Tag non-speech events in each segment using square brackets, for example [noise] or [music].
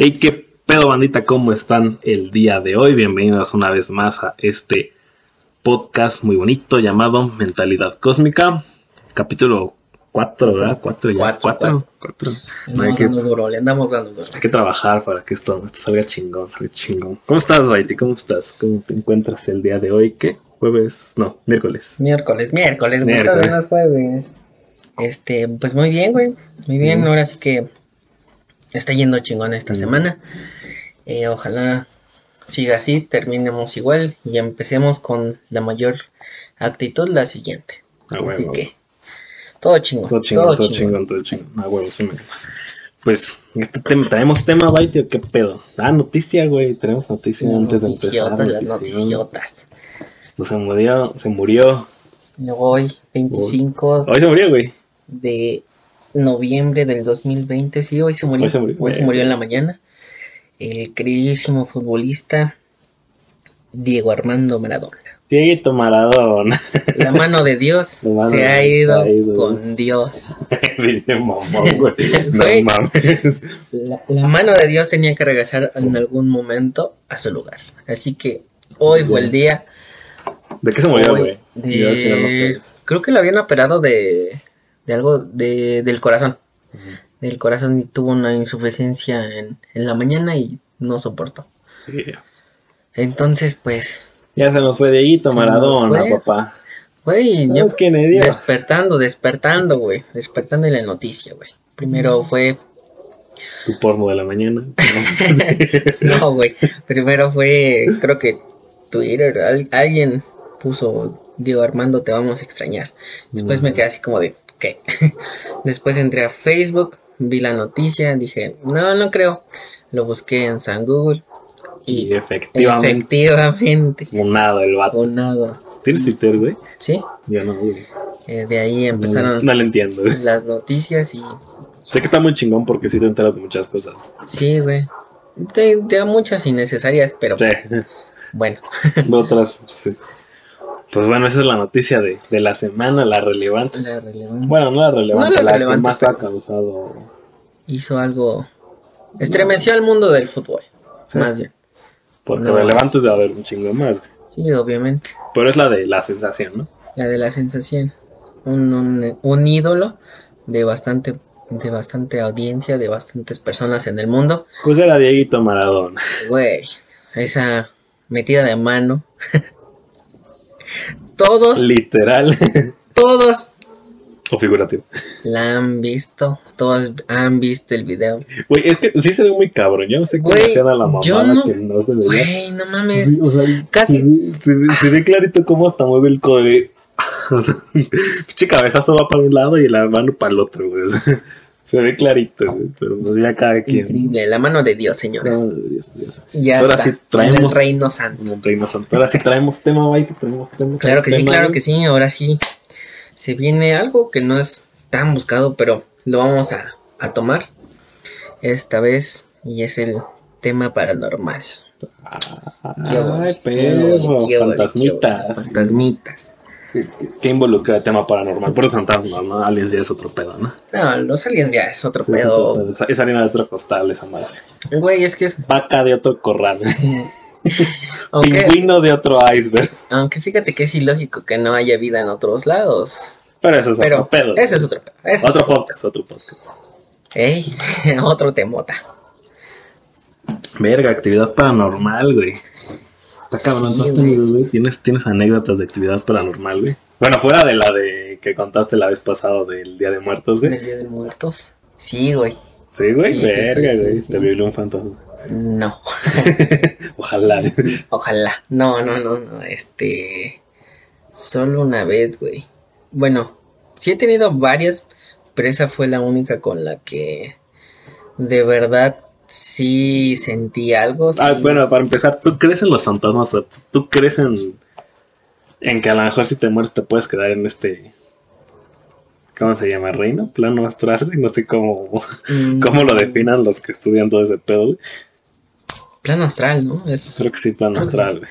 Hey, qué pedo bandita, ¿cómo están el día de hoy? Bienvenidos una vez más a este podcast muy bonito llamado Mentalidad Cósmica, capítulo 4, ¿verdad? 4 ya. Cuatro, 4. Le andamos dando duro, le andamos dando duro. Hay que trabajar para que esto, esto salga chingón, salga chingón. ¿Cómo estás, Baiti? ¿Cómo estás? ¿Cómo te encuentras el día de hoy? ¿Qué? ¿Jueves? No, miércoles. Miércoles, miércoles, Miércoles. no jueves. Este, pues muy bien, güey. Muy bien, Mm. ahora sí que está yendo chingón esta semana. Eh, ojalá siga así, terminemos igual y empecemos con la mayor actitud la siguiente. Ah, así huevo. que todo chingón. Todo chingón, todo chingón, todo chingón. Ah, huevo, sí me... Pues, este tema, ¿traemos tema, Baiti, o qué pedo? Ah, noticia, güey. Tenemos noticia antes de empezar. las noticiotas. Pues se murió, se murió. Hoy, 25 Hoy se murió, güey. de noviembre del 2020, sí, hoy se murió. Hoy se murió. Hoy se murió en la mañana. El queridísimo futbolista Diego Armando Maradona. Dieguito Maradona. La mano de Dios [laughs] mano se ha ido se ha ido. con Dios. [laughs] Mamón, güey. [laughs] Güey. No mames. La, la mano de Dios tenía que regresar en algún momento a su lugar. Así que hoy fue el día. ¿De qué se murió, hoy güey? de- no sé. Creo que lo habían operado de, de algo de, del corazón. Del corazón y tuvo una insuficiencia en, en la mañana y no soportó. Yeah. Entonces, pues, Ya se nos fue Dieguito Maradona, fue. papá. güey, yo despertando, despertando, güey, despertando en la noticia, güey. Primero fue, Tu porno de la mañana. [laughs] no, güey, primero fue, creo que Twitter, al- alguien puso, Diego Armando, te vamos a extrañar. Después me quedé así como de, ¿qué? [laughs] Después entré a Facebook, vi la noticia, dije, no, no creo. Lo busqué en San Google Y y efectivamente, efectivamente, funado el vato. o nada, ¿Tienes Twitter, güey? ¿sí? Yo no, güey. Eh, de ahí No, empezaron no lo entiendo, güey. las noticias y Sé que está muy chingón porque sí te enteras de muchas cosas. sí, güey. Te, te da muchas innecesarias, pero Sí. bueno. [laughs] De otras, sí. Pues bueno, esa es la noticia de, de la semana, la relevante. La relevante. Bueno, no la relevante, No la la relevante, que más ha causado. Hizo algo. Estremeció al mundo del fútbol. Sí. Más bien. Porque No. relevantes debe haber un chingo más, güey. Sí, obviamente. Pero es la de la sensación, ¿no? La de la sensación. Un, un, un ídolo de bastante, de bastante audiencia, de bastantes personas en el mundo. Pues era Dieguito Maradona. Güey, esa metida de mano. [laughs] todos, Literal. [laughs] todos o figurativo. la han visto. Todos han visto el video. Güey, es que sí se ve muy cabrón. Yo no sé cómo hacían a la mamada no- que no se veía. Güey, no mames. Sí, o sea, casi- Se ve, se, se ve clarito cómo hasta mueve el codo. güey. [laughs] O sea, [laughs] pinche cabezazo va para un lado y la mano para el otro, güey. Se ve clarito, güey. Pero pues ya cada quien. Increíble, la mano de Dios, señores. No, Dios, Dios. Ya Ahora está, sí en traemos- el reino santo. Un reino santo. Ahora sí traemos tema, güey. que Traemos tema. Claro que sí, claro güey. que sí. Ahora sí se viene algo que no es tan buscado, pero lo vamos a, a tomar esta vez y es el tema paranormal. Qué bueno, Ay, perro. Fantasmitas. Fantasmitas. ¿Qué, [laughs] qué involucra el tema paranormal? Por los fantasmas, ¿no? Aliens ya es otro pedo, ¿no? No, los aliens ya es otro Sí, es pedo. otro pedo. Es- Es harina de otro costal esa madre. Güey, es que es. Vaca de otro corral. [laughs] Aunque, Pingüino de otro iceberg. aunque fíjate que es ilógico que no haya vida en otros lados. Pero eso es Pero otro pedo. ese es otro pedo. ese es Otro podcast, otro podcast. Ey, [laughs] otro temota. Verga, actividad paranormal, güey. Está cabrón, Sí, ¿tú has güey. tenido, güey? ¿Tienes, ¿Tienes anécdotas de actividad paranormal, güey? Bueno, fuera de la de que contaste la vez pasada del Día de Muertos, ¿Del güey. Día de Muertos? Sí, güey. Sí, güey, Sí, verga, sí, güey. Te violó un fantasma. No. [laughs] Ojalá. [laughs] Ojalá. No, no, no, no. Este. Solo una vez, güey. Bueno, sí he tenido varias, pero esa fue la única con la que de verdad sí sentí algo. sí. Ah, bueno, para empezar, ¿tú crees en los fantasmas? ¿Tú crees en, en que a lo mejor si te mueres te puedes quedar en este... ¿Cómo se llama? ¿Reino? ¿Plano astral? [laughs] No sé cómo, Mm, cómo lo definan los que estudian todo ese pedo, güey. Plano astral, ¿no? Es Creo que sí, plano que astral, güey.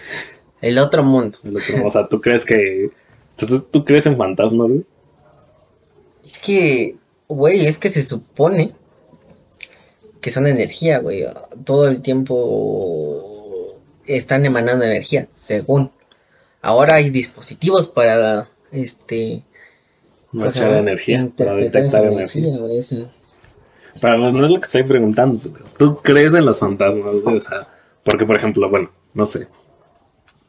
el otro mundo. El otro, O sea, ¿tú crees que... ¿Tú, tú crees en fantasmas, güey? Es que, güey, es que se supone que son energía, güey. Todo el tiempo están emanando energía, según. Ahora hay dispositivos para, este... Marchar energía, para detectar energía. Para no es lo que estoy preguntando. ¿Tú crees en los fantasmas, güey? O sea, porque, por ejemplo, bueno, no sé.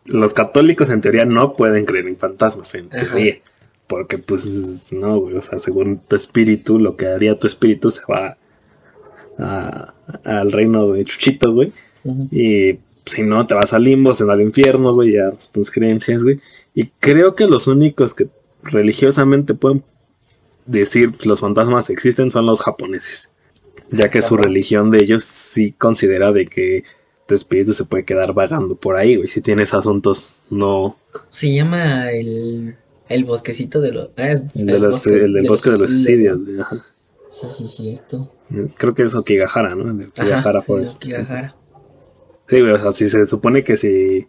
Los católicos en teoría no pueden creer en fantasmas, en teoría. Porque, pues, no, güey. O sea, según tu espíritu, lo que haría tu espíritu se va al reino de Chuchito, güey. Y si no, te vas al limbo, se al infierno, güey, ya tus creencias, güey. Y creo que los únicos que religiosamente pueden decir los fantasmas existen son los japoneses. Ya que su religión de ellos sí considera de que tu espíritu se puede quedar vagando por ahí, güey. Si tienes asuntos no... Se llama el, el bosquecito de los... Ah, el, de los, bosque, el bosque de los suicidios, Ajá. Sí, sí, cierto. Creo que es Okigahara, ¿no? Okigahara Forest. Okigahara. Sí, güey, o sea, si se supone que si...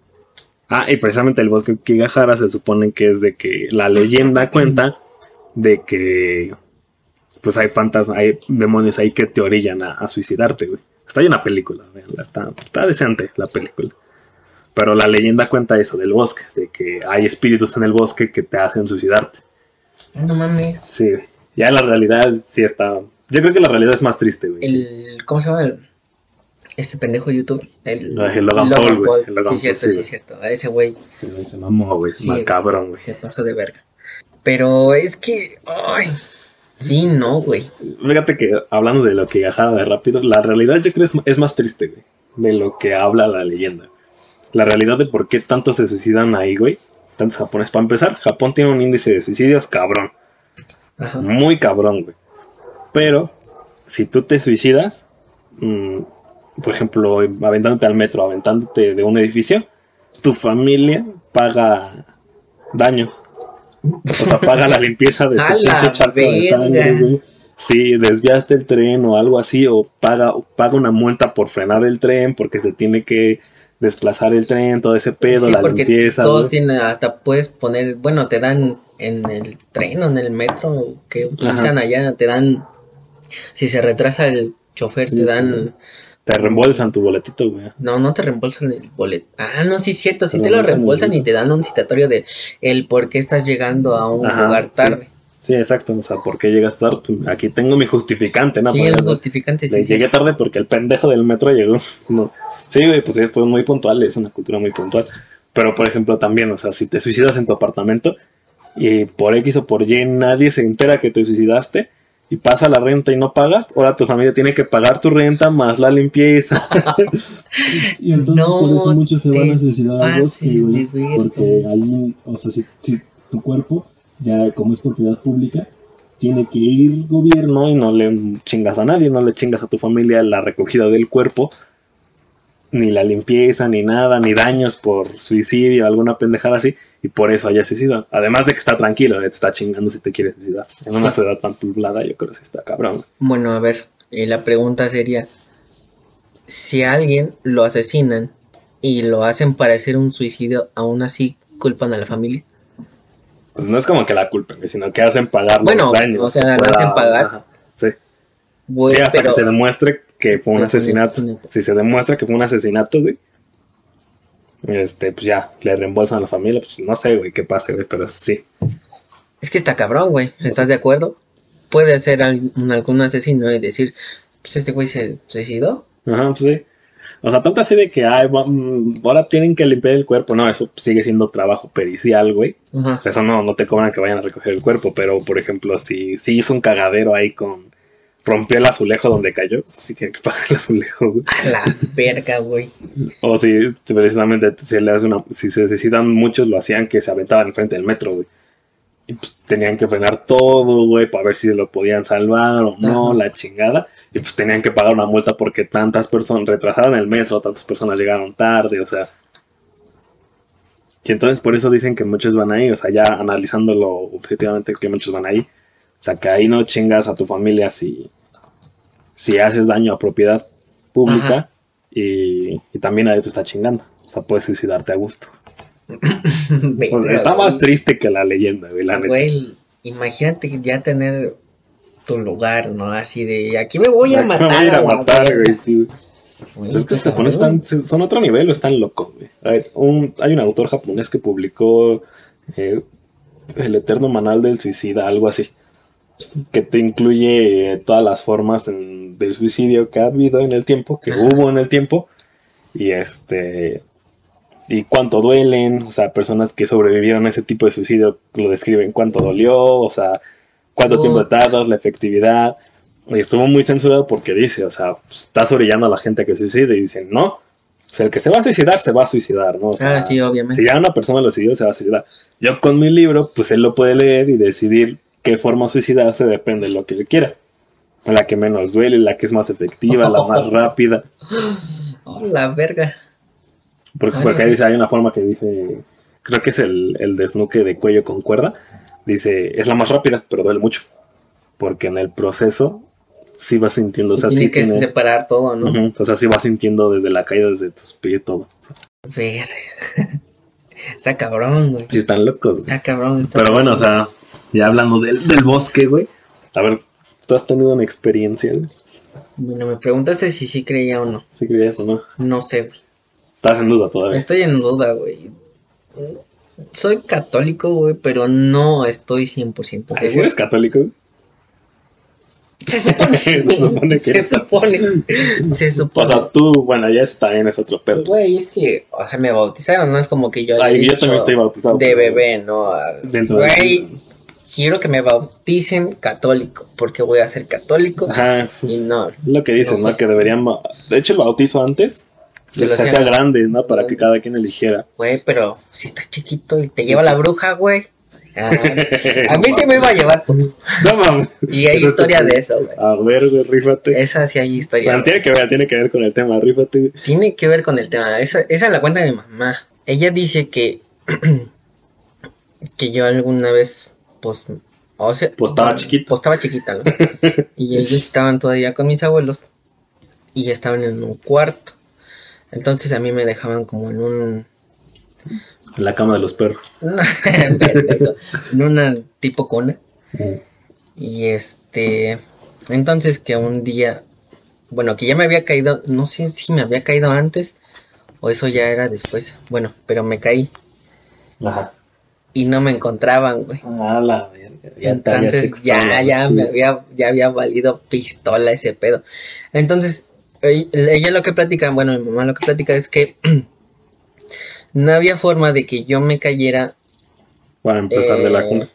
Ah, y precisamente el bosque Okigahara se supone que es de que la leyenda cuenta de que pues hay fantasmas, hay demonios ahí que te orillan a, suicidarte, güey. Está ahí una película, está, está decente la película. Pero la leyenda cuenta eso del bosque, de que hay espíritus en el bosque que te hacen suicidarte. Ah, no mames. Sí, ya la realidad sí está. Yo creo que la realidad es más triste, güey. El, ¿Cómo se llama el, este pendejo YouTube? El, el Logan, Paul, güey. Sí, cierto, sí, cierto. A ese güey. se mamó, güey. Sí, cabrón, güey. Se pasa de verga. Pero es que. Ay. Sí, no, güey. Fíjate que hablando de lo que viajaba de rápido, la realidad yo creo es, es más triste, güey. De lo que habla la leyenda. La realidad de por qué tantos se suicidan ahí, güey. Tantos japoneses. Para empezar, Japón tiene un índice de suicidios cabrón. Muy cabrón, güey. Pero, si tú te suicidas, mm, por ejemplo, aventándote al metro, aventándote de un edificio, tu familia paga daños. O sea, paga la limpieza de [laughs] tu charco de sangre, Si desviaste el tren o algo así, o paga, paga una multa por frenar el tren porque se tiene que desplazar el tren, todo ese pedo, la limpieza. Todos tienen, hasta puedes poner, bueno, te dan en el tren o en el metro que utilizan allá, te dan, si se retrasa el chofer, te dan... Te reembolsan tu boletito, güey. No, no te reembolsan el boleto. Ah, no, sí cierto, sí te lo reembolsan y te dan un citatorio de el por qué estás llegando a un lugar tarde. Sí. exacto. O sea, ¿por qué llegas tarde? Pues, aquí tengo mi justificante, ¿no? Sí, el justificante, sí. Llegué tarde porque el pendejo del metro llegó. [laughs] No. Sí, güey, pues esto es muy puntual, es una cultura muy puntual. Pero, por ejemplo, también, o sea, si te suicidas en tu apartamento y por X o por Y nadie se entera que te suicidaste, y pasa la renta y no pagas, ahora tu familia tiene que pagar tu renta más la limpieza. [laughs] y entonces por eso muchos se van a suicidar al bosque, porque ahí, o sea, si, si, tu cuerpo, ya como es propiedad pública, tiene que ir gobierno y no le chingas a nadie, no le chingas a tu familia la recogida del cuerpo, ni la limpieza, ni nada, ni daños por suicidio, alguna pendejada así, y por eso haya suicidado. Además de que está tranquilo, te está chingando si te quiere suicidar. En una ciudad tan poblada, yo creo que sí está cabrón. Bueno, a ver, eh, la pregunta sería: si a alguien lo asesinan y lo hacen parecer un suicidio, ¿aún así culpan a la familia? Pues no es como que la culpen, sino que hacen pagar los daños. O sea, la hacen pagar. sí. sí, hasta que se demuestre que fue un asesinato. Si se demuestra que fue un asesinato, güey. Este, pues ya, le reembolsan a la familia. Pues no sé, güey, qué pase, güey, pero sí. Es que está cabrón, güey. ¿Estás de acuerdo? Puede ser algún, asesino y decir, pues este güey se suicidó. Ajá, pues sí. O sea, tanto así de que ay, mm, ahora tienen que limpiar el cuerpo. No, eso sigue siendo trabajo pericial, güey. O sea, eso no, no te cobran que vayan a recoger el cuerpo. Pero, por ejemplo, si, si hizo un cagadero ahí con rompió el azulejo donde cayó, sí tiene que pagar el azulejo, güey. A la verga, güey. o si precisamente si, le una, si se necesitan muchos, lo hacían que se aventaban enfrente del metro, güey. Y pues tenían que frenar todo, güey, para ver si lo podían salvar o no, la chingada. Y pues tenían que pagar una multa porque tantas personas retrasaron el metro, tantas personas llegaron tarde, o sea. Y entonces por eso dicen que muchos van ahí, o sea, ya analizándolo objetivamente, que muchos van ahí. O sea, que ahí no chingas a tu familia si, si haces daño a propiedad pública y, también ahí te está chingando. O sea, puedes suicidarte a gusto. [laughs] está más triste que la leyenda, güey, Güey, imagínate ya tener tu lugar, ¿no? Así de, aquí me voy a matar. [laughs] Me voy a, matar, güey, sí. es que los japoneses están, son otro nivel o están locos, güey. Hay un, hay un autor japonés que publicó eh, El Eterno Manual del Suicida, algo así. Que te incluye todas las formas del suicidio que ha habido en el tiempo, que hubo en el tiempo. Y este. Y cuánto duelen, o sea, personas que sobrevivieron a ese tipo de suicidio lo describen cuánto dolió, o sea, cuánto tiempo tardas, la efectividad. Y estuvo muy censurado porque dice, o sea, pues, estás orillando a la gente que suicide y dicen, no, o sea, el que se va a suicidar, se va a suicidar, ¿no? O sea, ah, sí, obviamente. Si ya una persona lo decidió, se va a suicidar. Yo con mi libro, pues él lo puede leer y decidir qué forma suicidarse depende de lo que él quiera. La que menos duele, la que es más efectiva, la más [laughs] rápida. Oh, la verga. Porque, porque ahí dice, hay una forma que dice, creo que es el, el desnuque de cuello con cuerda, dice, es la más rápida, pero duele mucho. Porque en el proceso sí vas sintiendo, o sea, tiene que separar todo, ¿no? o sea, sí vas sintiendo desde la caída, desde tus pies, todo. Ver. [laughs] está cabrón, güey. Sí, están locos. Está cabrón. pero bueno, o sea, ya hablando del, del bosque, güey. A ver, ¿tú has tenido una experiencia? Bueno, me preguntaste si sí creía o no. ¿Sí creías o no? No sé, güey. Estás en duda todavía. Estoy en duda, güey soy católico, güey, pero no estoy 100% seguro. ¿Eres católico? Se supone. [laughs] se supone que Se supone. Se supone. O sea, tú, bueno, ya está en ese otro pedo. Güey, es que, o sea, me bautizaron, no es como que yo. Ay, yo también estoy bautizado. De bebé, ¿no? Güey, quiero que me bauticen católico, porque voy a ser católico. Ajá, y no. Lo que dicen, ¿no? Que deberían. De hecho, el bautizo antes que se hacía grande, ¿no? Para que cada quien eligiera. Güey, pero si está chiquito y te lleva la bruja, güey. Ah, a mí sí [laughs] me iba a llevar. No mames. [laughs] Y hay historia de eso, güey. A ver, güey, rífate. Esa sí hay historia. Bueno, tiene que ver, tiene que ver con el tema, rífate. Tiene que ver con el tema. Esa, esa la cuenta de mi mamá. Ella dice que. [clears throat] que yo alguna vez, pues. O sea, pues estaba chiquito. Pues estaba chiquita, ¿no? [laughs] y ellos estaban todavía con mis abuelos. Y estaban en un cuarto. Entonces a mí me dejaban como en un... En la cama de los perros. [laughs] en una tipo cuna. Mm. Y este... Entonces que un día... Bueno, que ya me había caído... No sé si me había caído antes o eso ya era después. Bueno, pero me caí. Ajá. Y no me encontraban, güey. Ah, la verga. Entonces ya, ya me había, ya había valido pistola ese pedo. Entonces ella lo que platica, bueno, mi mamá lo que platica es que [clears throat] no había forma de que yo me cayera. Para empezar de la cuna. Eh,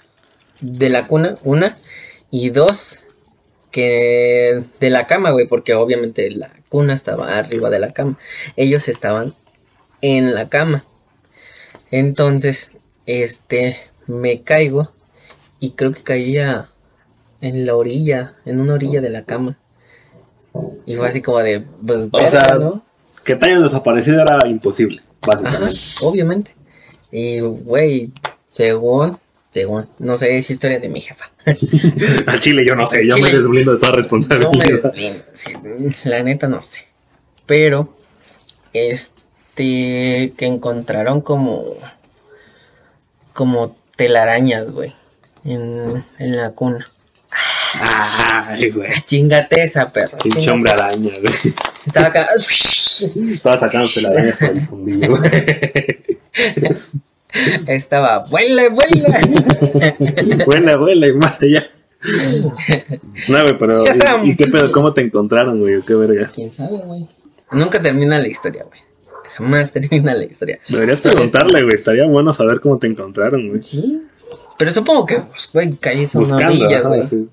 de la cuna, una. Y dos, que de la cama, güey, porque obviamente la cuna estaba arriba de la cama. Ellos estaban en la cama. Entonces, este, me caigo y creo que caía en la orilla, en una orilla de la cama. Y fue así como de, pues, o sea, que te hayan desaparecido era imposible, básicamente. obviamente. Y, güey, según, según, no sé, es historia de mi jefa. [laughs] Al chile yo no sé, yo me desblindo de toda responsabilidad. No me desblindo, la neta no sé. Pero, este, que encontraron como, como telarañas, güey, en, en la cuna. Ay, güey. [laughs] Chingate esa, perro. Pinche hombre araña, güey. Estaba acá. [laughs] Estaba sacándose la araña por el fundillo, güey. [laughs] Estaba, vuela, vuela. vuela, vuela, y más allá. No, güey, pero. ¿y, ¿Y, qué pedo? ¿Cómo te encontraron, güey? ¿Qué verga? ¿Quién sabe, güey? Nunca termina la historia, güey. Jamás termina la historia. Deberías preguntarle, güey. Estaría bueno saber cómo te encontraron, güey. Sí. Pero supongo que, pues, güey, caes una orilla, güey. Sí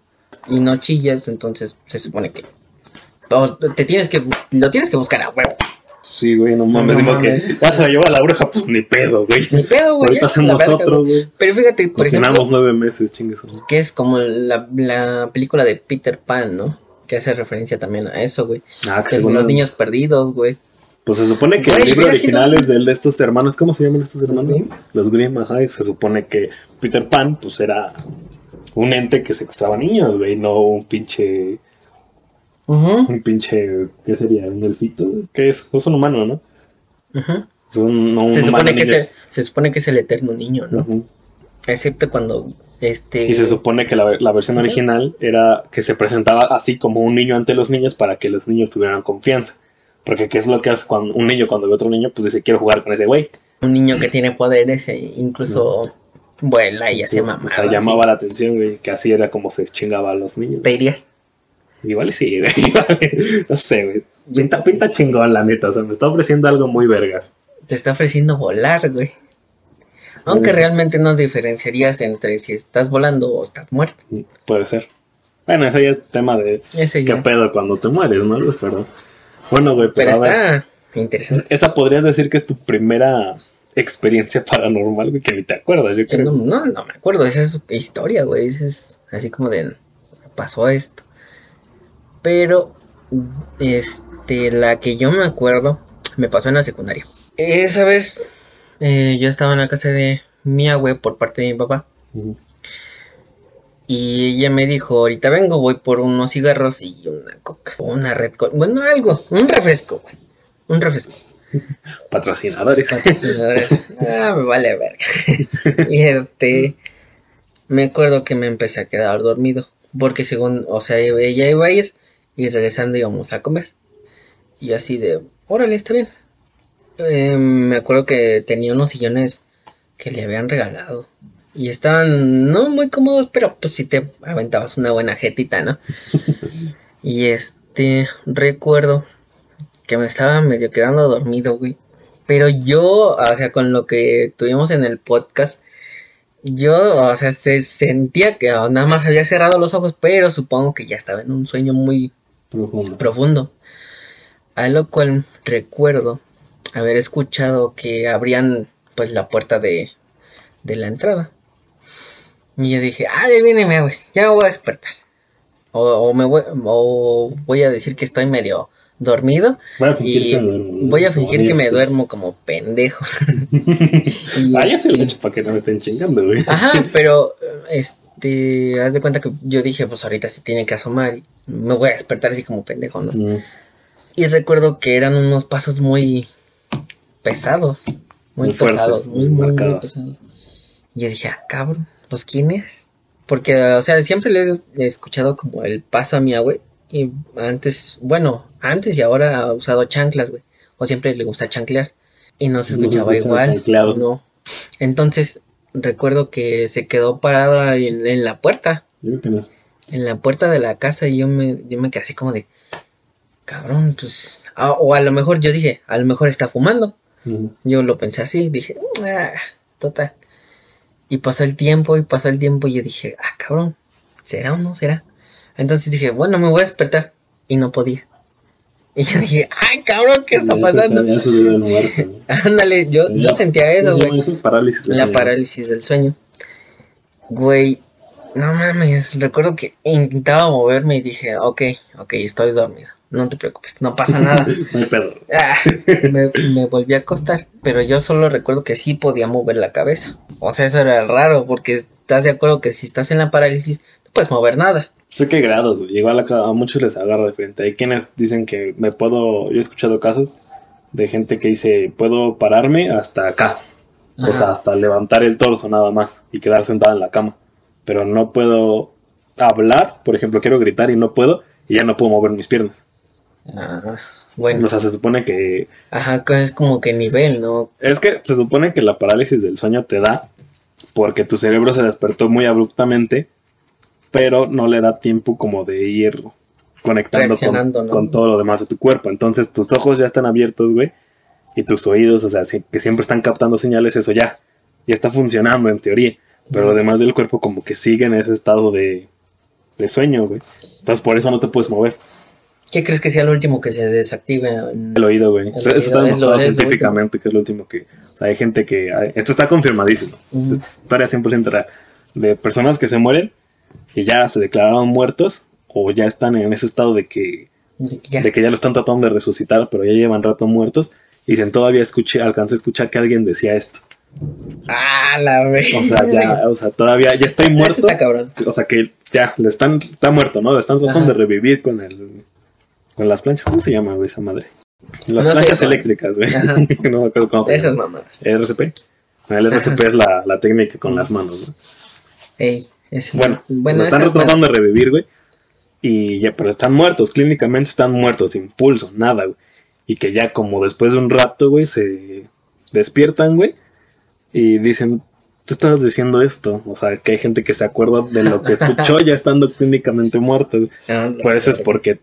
y no chillas, entonces se supone que te tienes que lo tienes que buscar a huevo. Sí, güey, no mames, digo que vas a llevar a la bruja, pues ni pedo, güey. Ni pedo, güey. Ahorita hacemos otro, güey. Pero fíjate, por Cocinamos ejemplo, nueve meses, chingues. Que es como la, la película de Peter Pan, ¿no? Que hace referencia también a eso, güey. Ah, que, son los niños perdidos, güey. Pues se supone que el libro original es de estos hermanos, ¿cómo se llaman estos hermanos? Los Grimm, ajá, se supone que Peter Pan, pues era un ente que secuestraba niños, güey, no un pinche. Un pinche. ¿Qué sería? ¿Un elfito? ¿Qué es? Es un humano, ¿no? Ajá. se, supone que se, se, supone que es el eterno niño, ¿no? Excepto cuando Este... Y se supone que la, la versión original era que se presentaba así como un niño ante los niños para que los niños tuvieran confianza. Porque qué es lo que hace cuando un niño cuando ve a otro niño, pues dice, quiero jugar con ese güey. Un niño que tiene poderes e incluso vuela y hace. O sea, llamaba la atención, güey, que así era como se chingaba a los niños. ¿Te irías? Igual sí, güey. [laughs] no sé, güey. Pinta, pinta chingón, la neta. O sea, me está ofreciendo algo muy vergas. Te está ofreciendo volar, güey. Aunque realmente no diferenciarías entre si estás volando o estás muerto. Puede ser. Bueno, ese ya es tema de qué pedo cuando te mueres, ¿no? Pero bueno, güey, pero, está interesante. Esa podrías decir que es tu primera experiencia [laughs] paranormal, güey, que ni te acuerdas, yo creo. No, no, me acuerdo, esa es historia, güey, esa es así como de pasó esto. Pero este la que yo me acuerdo me pasó en la secundaria. Esa vez eh, yo estaba en la casa de mi abue por parte de mi papá. Y ella me dijo, ahorita vengo, voy por unos cigarros y una coca. Una red Bueno, algo, un refresco, Un refresco. [laughs] Patrocinadores. Patrocinadores. ah, me vale verga. [laughs] y este, me acuerdo que me empecé a quedar dormido. Porque según, o sea, ella iba a ir y regresando íbamos a comer. Y así de, órale, está bien. Eh, me acuerdo que tenía unos sillones que le habían regalado. Y estaban no muy cómodos, pero pues si te aventabas una buena jetita, ¿no? [laughs] y este, recuerdo que me estaba medio quedando dormido, güey. Pero yo, o sea, con lo que tuvimos en el podcast, yo, o sea, se sentía que nada más había cerrado los ojos, pero supongo que ya estaba en un sueño muy profundo. profundo. A lo cual recuerdo haber escuchado que abrían pues la puerta de, de la entrada. Y yo dije, ah, viene güey, ya me voy a despertar. O, me voy, o voy a decir que estoy medio dormido. Voy a fingir y que me duermo. Voy a fingir que me duermo como pendejo. [laughs] y, ah, ya se lo he hecho para que no me estén chingando, güey. Ajá, pero este, haz de cuenta que yo dije, pues ahorita se tiene que asomar y me voy a despertar así como pendejo, ¿no? Y recuerdo que eran unos pasos muy pesados. Muy, pesados, muy, muy, pesados. Y yo dije, ah, cabrón, pues quién es. Porque, o sea, siempre le he escuchado como el paso a mi güey. Y antes, bueno, antes y ahora ha usado chanclas, güey. O siempre le gusta chanclear. Y no se escuchaba igual. No. Entonces, recuerdo que se quedó parada en, la puerta. En la puerta de la casa y yo me, yo me quedé así como de, cabrón, pues, o a lo mejor yo dije, a lo mejor está fumando. Yo lo pensé así, dije, ah, total. Y pasó el tiempo y pasó el tiempo y yo dije, ah, cabrón, ¿será o no será? Entonces dije, bueno, me voy a despertar. Y no podía. Y yo dije, ay, [laughs] cabrón, ¿qué está pasando? [laughs] Ándale, yo, yo sentía eso, güey. La parálisis del sueño. Güey, no mames, recuerdo que intentaba moverme y dije, ok, ok, estoy dormido no te preocupes, no pasa nada. [laughs] Ah, me, me, volví a acostar, pero yo solo recuerdo que sí podía mover la cabeza. O sea, eso era raro, porque estás de acuerdo que si estás en la parálisis, no puedes mover nada. Sé qué grados, igual a, a, muchos les agarra de frente. Hay quienes dicen que me puedo, yo he escuchado casos de gente que dice, puedo pararme hasta acá. O sea, hasta levantar el torso nada más y quedar sentado en la cama. Pero no puedo hablar, por ejemplo, quiero gritar y no puedo, y ya no puedo mover mis piernas. Ah, bueno. O sea, se supone que... Ajá, es como que nivel, ¿no? Es que se supone que la parálisis del sueño te da porque tu cerebro se despertó muy abruptamente, pero no le da tiempo como de ir conectando con, todo lo demás de tu cuerpo. Entonces tus ojos ya están abiertos, güey, y tus oídos, o sea, que siempre están captando señales, eso ya, ya está funcionando en teoría. Pero lo demás del cuerpo como que sigue en ese estado de, de sueño, güey. Entonces por eso no te puedes mover. ¿Qué crees que sea lo último que se desactive? El oído, güey. Eso está demostrado científicamente que es lo último que... O sea, hay gente que... Esto está confirmadísimo. Uh es historia 100% real. De personas que se mueren y ya se declararon muertos o ya están en ese estado de que... De que ya, lo están tratando de resucitar, pero ya llevan rato muertos. Y dicen, todavía escuché, alcancé a escuchar que alguien decía esto. Ah, la vez. O sea, ya, [laughs] o sea, todavía, ya estoy muerto. Está cabrón. O sea, que ya, le están, está muerto, ¿no? Le están tratando de revivir con el con las planchas, ¿cómo se llama, güey, esa madre? Las planchas eléctricas, güey. [laughs] no me acuerdo cómo se Esas mamadas. ¿RCP? El RCP es la, la, técnica con las manos, ¿no? bueno, lo están tratando de revivir, güey. Y ya, pero están muertos, clínicamente están muertos, sin pulso, nada, güey. Y que ya como después de un rato, güey, se despiertan, güey. Y dicen, tú estabas diciendo esto. O sea, que hay gente que se acuerda de lo que escuchó ya estando clínicamente muerto. Ah, Por eso es porque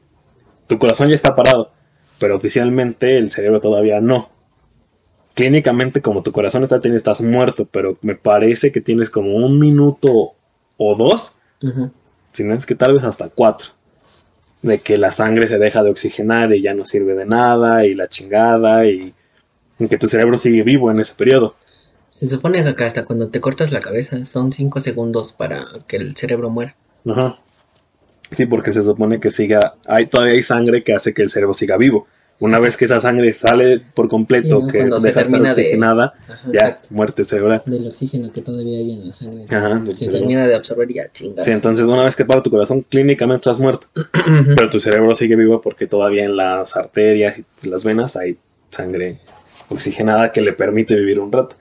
tu corazón ya está parado, pero oficialmente el cerebro todavía no. Clínicamente, como tu corazón está teniendo, estás muerto, pero me parece que tienes como un minuto o dos, si no es que tal vez hasta cuatro, de que la sangre se deja de oxigenar y ya no sirve de nada, y la chingada, y, que tu cerebro sigue vivo en ese periodo. Se supone que hasta cuando te cortas la cabeza son cinco segundos para que el cerebro muera. Ajá. Sí, porque se supone que siga, hay todavía hay sangre que hace que el cerebro siga vivo. Una vez que esa sangre sale por completo, que deja de estar oxigenada, ya, muerte cerebral. Del oxígeno que todavía hay en la sangre. Ajá, se termina de absorber ya chingada. Sí, entonces una vez que para tu corazón, clínicamente estás muerto. [clears throat] pero tu cerebro sigue vivo porque todavía en las arterias y las venas hay sangre oxigenada que le permite vivir un rato.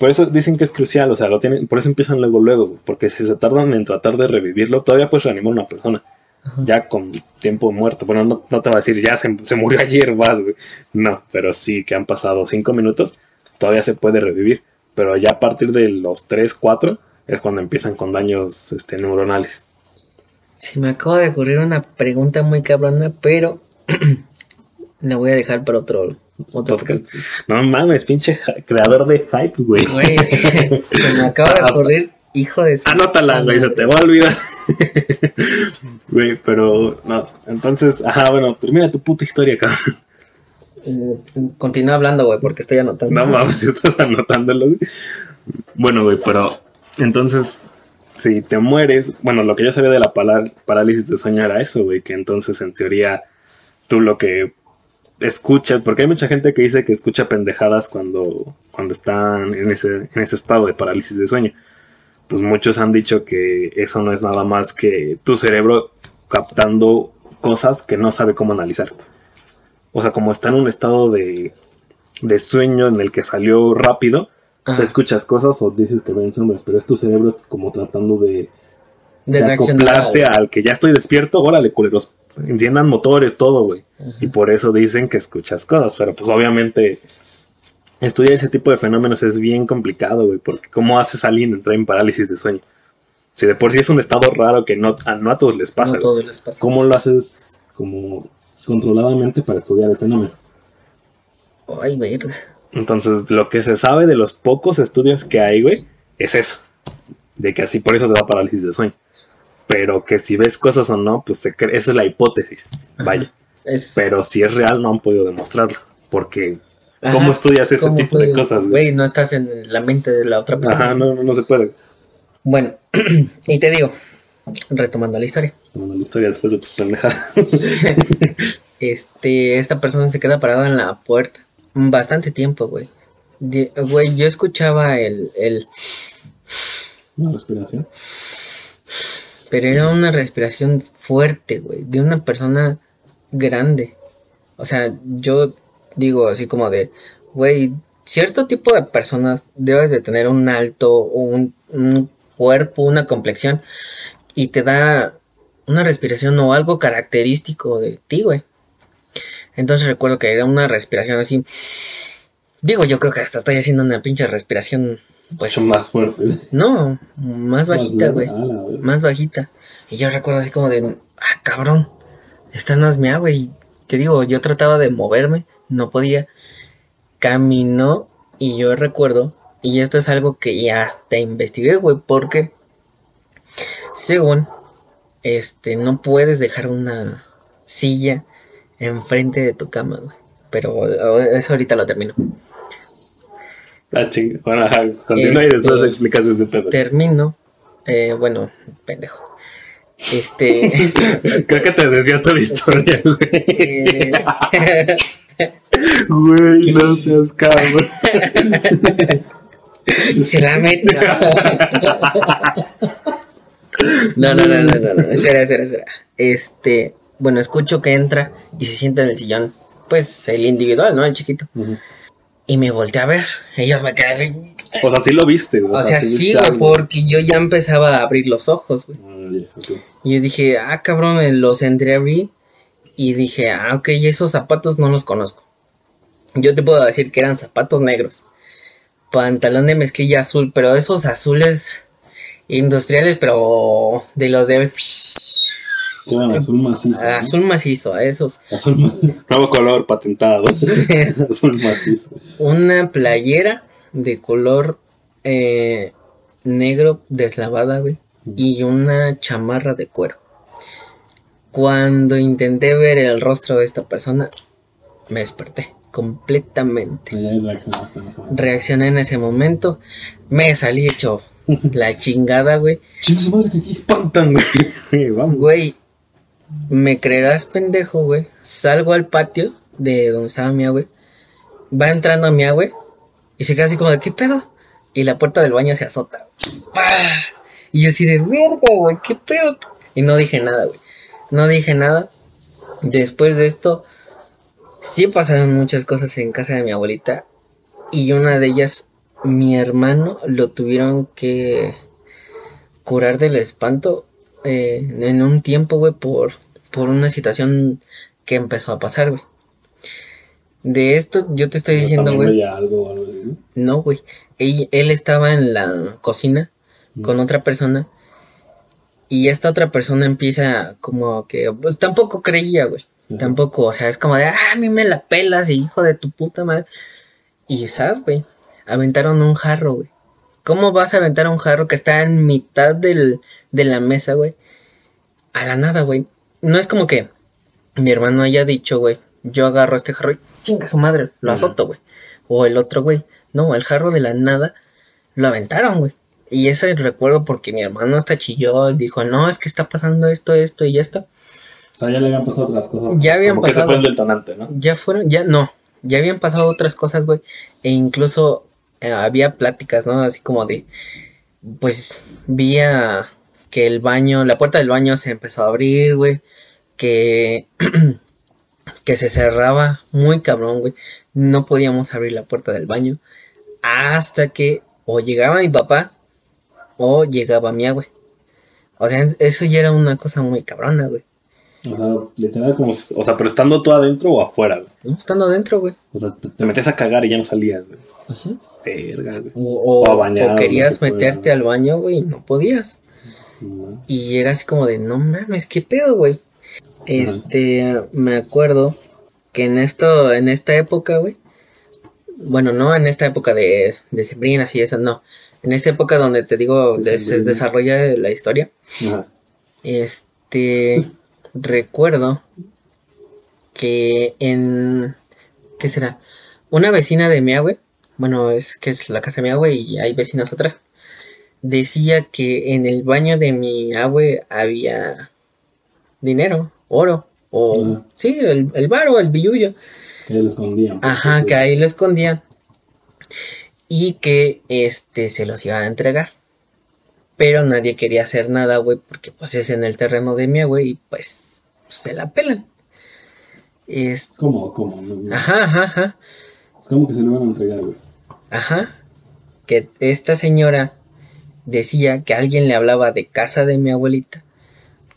Por eso dicen que es crucial, o sea, lo tienen, por eso empiezan luego, luego, porque si se tardan en tratar de revivirlo, todavía puedes reanimar a una persona ya con tiempo muerto. Bueno, no, te va a decir, ya se, murió ayer, vas, güey. No, pero sí que han pasado cinco minutos, todavía se puede revivir. Pero ya a partir de los 3, 4 es cuando empiezan con daños este, neuronales. Se me acaba de ocurrir una pregunta muy cabrona, pero [clears throat] la voy a dejar para otro, podcast. No mames, pinche creador de hype, güey. se me acaba de [laughs] ocurrir Hijo de Anótala, güey, se te va a olvidar. [laughs] Güey, pero no. Entonces, ajá, bueno, termina tu puta historia, cabrón. Eh, continúa hablando, güey, porque estoy anotando. No mames, si estás anotándolo. Bueno, güey, pero entonces, si te mueres, bueno, lo que yo sabía de la parálisis de sueño era eso, güey, que entonces en teoría tú lo que escuchas, porque hay mucha gente que dice que escucha pendejadas cuando, cuando están en ese, en ese estado de parálisis de sueño pues muchos han dicho que eso no es nada más que tu cerebro captando cosas que no sabe cómo analizar. O sea, como está en un estado de, de sueño en el que salió rápido, te escuchas cosas o dices que ven sombras, pero es tu cerebro como tratando de, de, acoplarse al que ya estoy despierto, órale, culeros, enciendan motores, todo, güey. Y por eso dicen que escuchas cosas, pero pues obviamente estudiar ese tipo de fenómenos es bien complicado, güey, porque ¿cómo haces a alguien entrar en parálisis de sueño? Si de por sí es un estado raro que no a, no a todos les pasa. No les pasa. ¿Cómo lo haces como controladamente para estudiar el fenómeno? Ay, verga. Entonces, lo que se sabe de los pocos estudios que hay, güey, es eso. De que así por eso te da parálisis de sueño. Pero que si ves cosas o no, pues esa es la hipótesis. Vaya. Pero si es real, no han podido demostrarlo. Porque ¿Cómo estudias ese tipo de cosas? Güey, no estás en la mente de la otra persona. Ajá, no, no, se puede. Bueno, [clears throat] y te digo, retomando la historia. Retomando la historia después de tus pendejadas. [laughs] este, esta persona se queda parada en la puerta bastante tiempo, güey. güey, yo escuchaba el, el... Una respiración. Pero era una respiración fuerte, güey, de una persona grande. O sea, yo digo así como de, güey, cierto tipo de personas debes de tener un alto, un, un cuerpo, una complexión y te da una respiración o algo característico de ti, güey. Entonces recuerdo que era una respiración así. Digo, yo creo que hasta estoy haciendo una pinche respiración. Pues. más fuerte. No, más bajita, güey. Más bajita. Y yo recuerdo así como de. Ah, cabrón. Esta no es mi agua. Y te digo, yo trataba de moverme no podía. Caminó y yo recuerdo, y esto es algo que ya hasta investigué, güey, porque según, este, no puedes dejar una silla enfrente de tu cama, güey. Pero eso ahorita lo termino. Ah, ching. Bueno, continúa y después este, explicas ese pedo. Termino. Eh, bueno, pendejo. Este. [laughs] Creo que te desviaste de la historia, [laughs] güey. Güey, no seas cabrón. Se la mete. [laughs] No, no, no, no, no, no. Espera, espera, espera. Este, bueno, escucho que entra y se sienta en el sillón. Pues el individual, ¿no? El chiquito. Y me volteé a ver. Yo me quedé O sea, sí lo viste, güey. O sea, sí, güey, porque yo ya empezaba a abrir los ojos, güey. Ah, y yo dije, ah, cabrón, los abrir. Y dije, ah, ok, esos zapatos no los conozco. Yo te puedo decir que eran zapatos negros. Pantalón de mezclilla azul, pero esos azules industriales, pero de los de... azul macizo. Azul macizo, esos. Azul macizo. [laughs] Nuevo color patentado. [laughs] azul macizo. Una playera de color eh, negro deslavada, güey. Y una chamarra de cuero. Cuando intenté ver el rostro de esta persona, me desperté completamente. Reaccioné en ese momento. Me salí hecho la chingada, güey. Chinga madre que aquí espantan, güey. [laughs] Güey, me creerás pendejo, güey. Salgo al patio de donde estaba mi güey. Va entrando mi güey. Y se queda así como de, ¿qué pedo? Y la puerta del baño se azota. Y yo así de, verga, güey, ¿qué pedo? Y no dije nada, güey. No dije nada. Después de esto, sí pasaron muchas cosas en casa de mi abuelita. Y una de ellas, mi hermano lo tuvieron que curar del espanto eh, en un tiempo, güey, por, por una situación que empezó a pasar, güey. De esto yo te estoy diciendo, güey. No, güey. Él, él, estaba en la cocina mm. con otra persona y esta otra persona empieza como que, pues tampoco creía, güey. Tampoco, o sea, es como de, ah, a mí me la pelas, hijo de tu puta madre. Y sabes, güey, aventaron un jarro, güey. ¿Cómo vas a aventar un jarro que está en mitad del, de la mesa, güey? A la nada, güey. No es como que mi hermano haya dicho, güey, yo agarro este jarro y chinga su madre, lo azoto, güey. O el otro, güey. No, el jarro de la nada lo aventaron, güey. Y ese recuerdo porque mi hermano hasta chilló y dijo, no, es que está pasando esto, esto y esto. O sea, ya le habían pasado otras cosas. Ya habían pasado. Que se fue el detonante, ¿no? Ya fueron, ya no. Ya habían pasado otras cosas, güey. E incluso eh, había pláticas, ¿no? Así como de, pues, vía que el baño, la puerta del baño se empezó a abrir, güey. Que, [clears throat] que se cerraba muy cabrón, güey. No podíamos abrir la puerta del baño. Hasta que o llegaba mi papá o llegaba mi agua. O sea, eso ya era una cosa muy cabrona, güey. O sea, literal como... O sea, pero estando tú adentro o afuera, güey. No, estando adentro, güey. O sea, te, metías a cagar y ya no salías, güey. Ajá. Verga, güey. O, o, a bañar, o querías meterte al baño, güey, y no podías. Y era así como de, no mames, ¿qué pedo, güey? Este, me acuerdo que en esto, en esta época, güey. Bueno, no en esta época de, de Sembrinas y esas, no en esta época donde te digo, se desarrolla la historia, este, recuerdo que en, ¿qué será? Una vecina de mi abue, bueno, es que es la casa de mi abue y hay vecinos atrás, decía que en el baño de mi abue había dinero, oro, o, sí, el, el bar o el billullo. Que ahí lo escondían. Ajá, que ahí lo escondían y que este se los iban a entregar. Pero nadie quería hacer nada, güey, porque pues es en el terreno de mi güey, y pues, se la pelan. Es... ¿Cómo? ¿Cómo? Ajá, ajá, ajá. ¿Cómo que se lo iban a entregar, güey? Ajá. Que esta señora decía que alguien le hablaba de casa de mi abuelita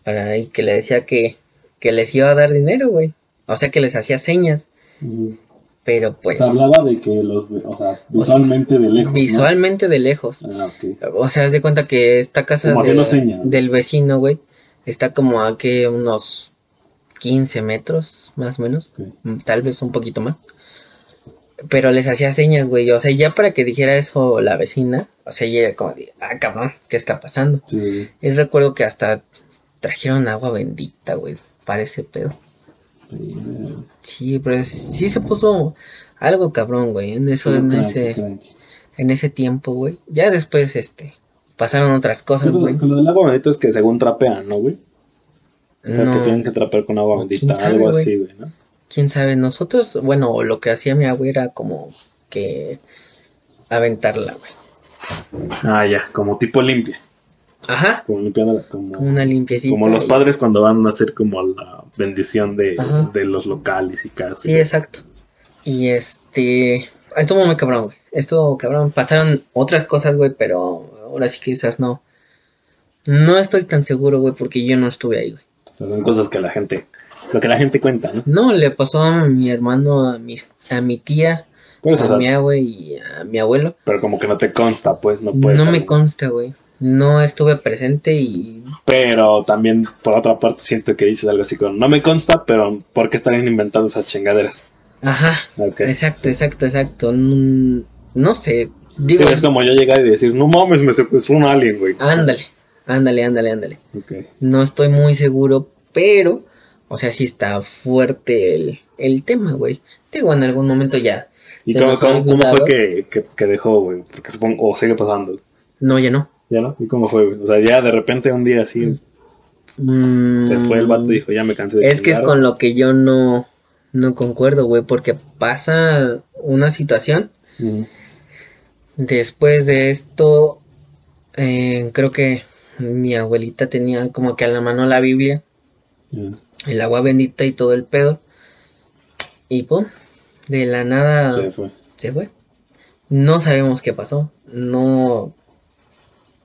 para y que le decía que, que les iba a dar dinero, güey. O sea que les hacía señas. Pero pues. Se hablaba de que los. O sea, visualmente de lejos. Visualmente de lejos. Ah, O sea, haz de cuenta que esta casa del vecino, güey, está como a que unos 15 metros, más o menos. Mm, tal vez un poquito más. Pero les hacía señas, güey. O sea, ya para que dijera eso la vecina, o sea, ella era como de, ah, cabrón, ¿qué está pasando? Sí. Y recuerdo que hasta trajeron agua bendita, güey, para ese pedo. Sí, pero sí se puso algo cabrón, güey, en eso, en ese, en ese tiempo, güey. Ya después, este, pasaron otras cosas, güey. Lo del agua bendita es que según trapean, ¿no, güey? No. Que tienen que trapear con agua bendita, algo así, güey, ¿no? Quién sabe, nosotros, bueno, lo que hacía mi abuela era como que aventarla, güey. Ah, ya, como tipo limpia. Ajá. Como limpiándola. Como, una limpiecita. Como los padres cuando van a hacer como la bendición de, de los locales y casas. Sí, exacto. Y este. Estuvo muy cabrón, güey. esto, cabrón, pasaron otras cosas, güey, pero ahora sí quizás no. No estoy tan seguro, güey, porque yo no estuve ahí, güey. O sea, son cosas que la gente, lo que la gente cuenta, ¿no? No, le pasó a mi hermano, a mi, a mi tía, a mi güey, y a mi abuelo. Pero como que no te consta, pues, no puedes. No me consta, güey. No estuve presente y... Pero también, por otra parte, siento que dices algo así como, no me consta, pero ¿por qué estarían inventando esas chingaderas? Ajá. exacto, exacto, exacto. No, sé. Digo, es como yo llegar y decir, no mames, me secuestró un alien, güey. Ándale, ándale, ándale, ándale. No estoy muy seguro, pero, o sea, sí está fuerte el, el tema, güey. Digo, en algún momento ya. ¿Y cómo, fue que, que, dejó, güey? Porque supongo, o sigue pasando. No, ya no. ¿Ya no? ¿Y cómo fue, güey? O sea, ya de repente un día así. Mm. se fue el vato y dijo, ya me cansé de Es que es con lo que yo no, no concuerdo, güey, porque pasa una situación. Después de esto, eh, creo que mi abuelita tenía como que a la mano la Biblia, el agua bendita y todo el pedo. Y pum, de la nada se fue. Se fue. No sabemos qué pasó. No.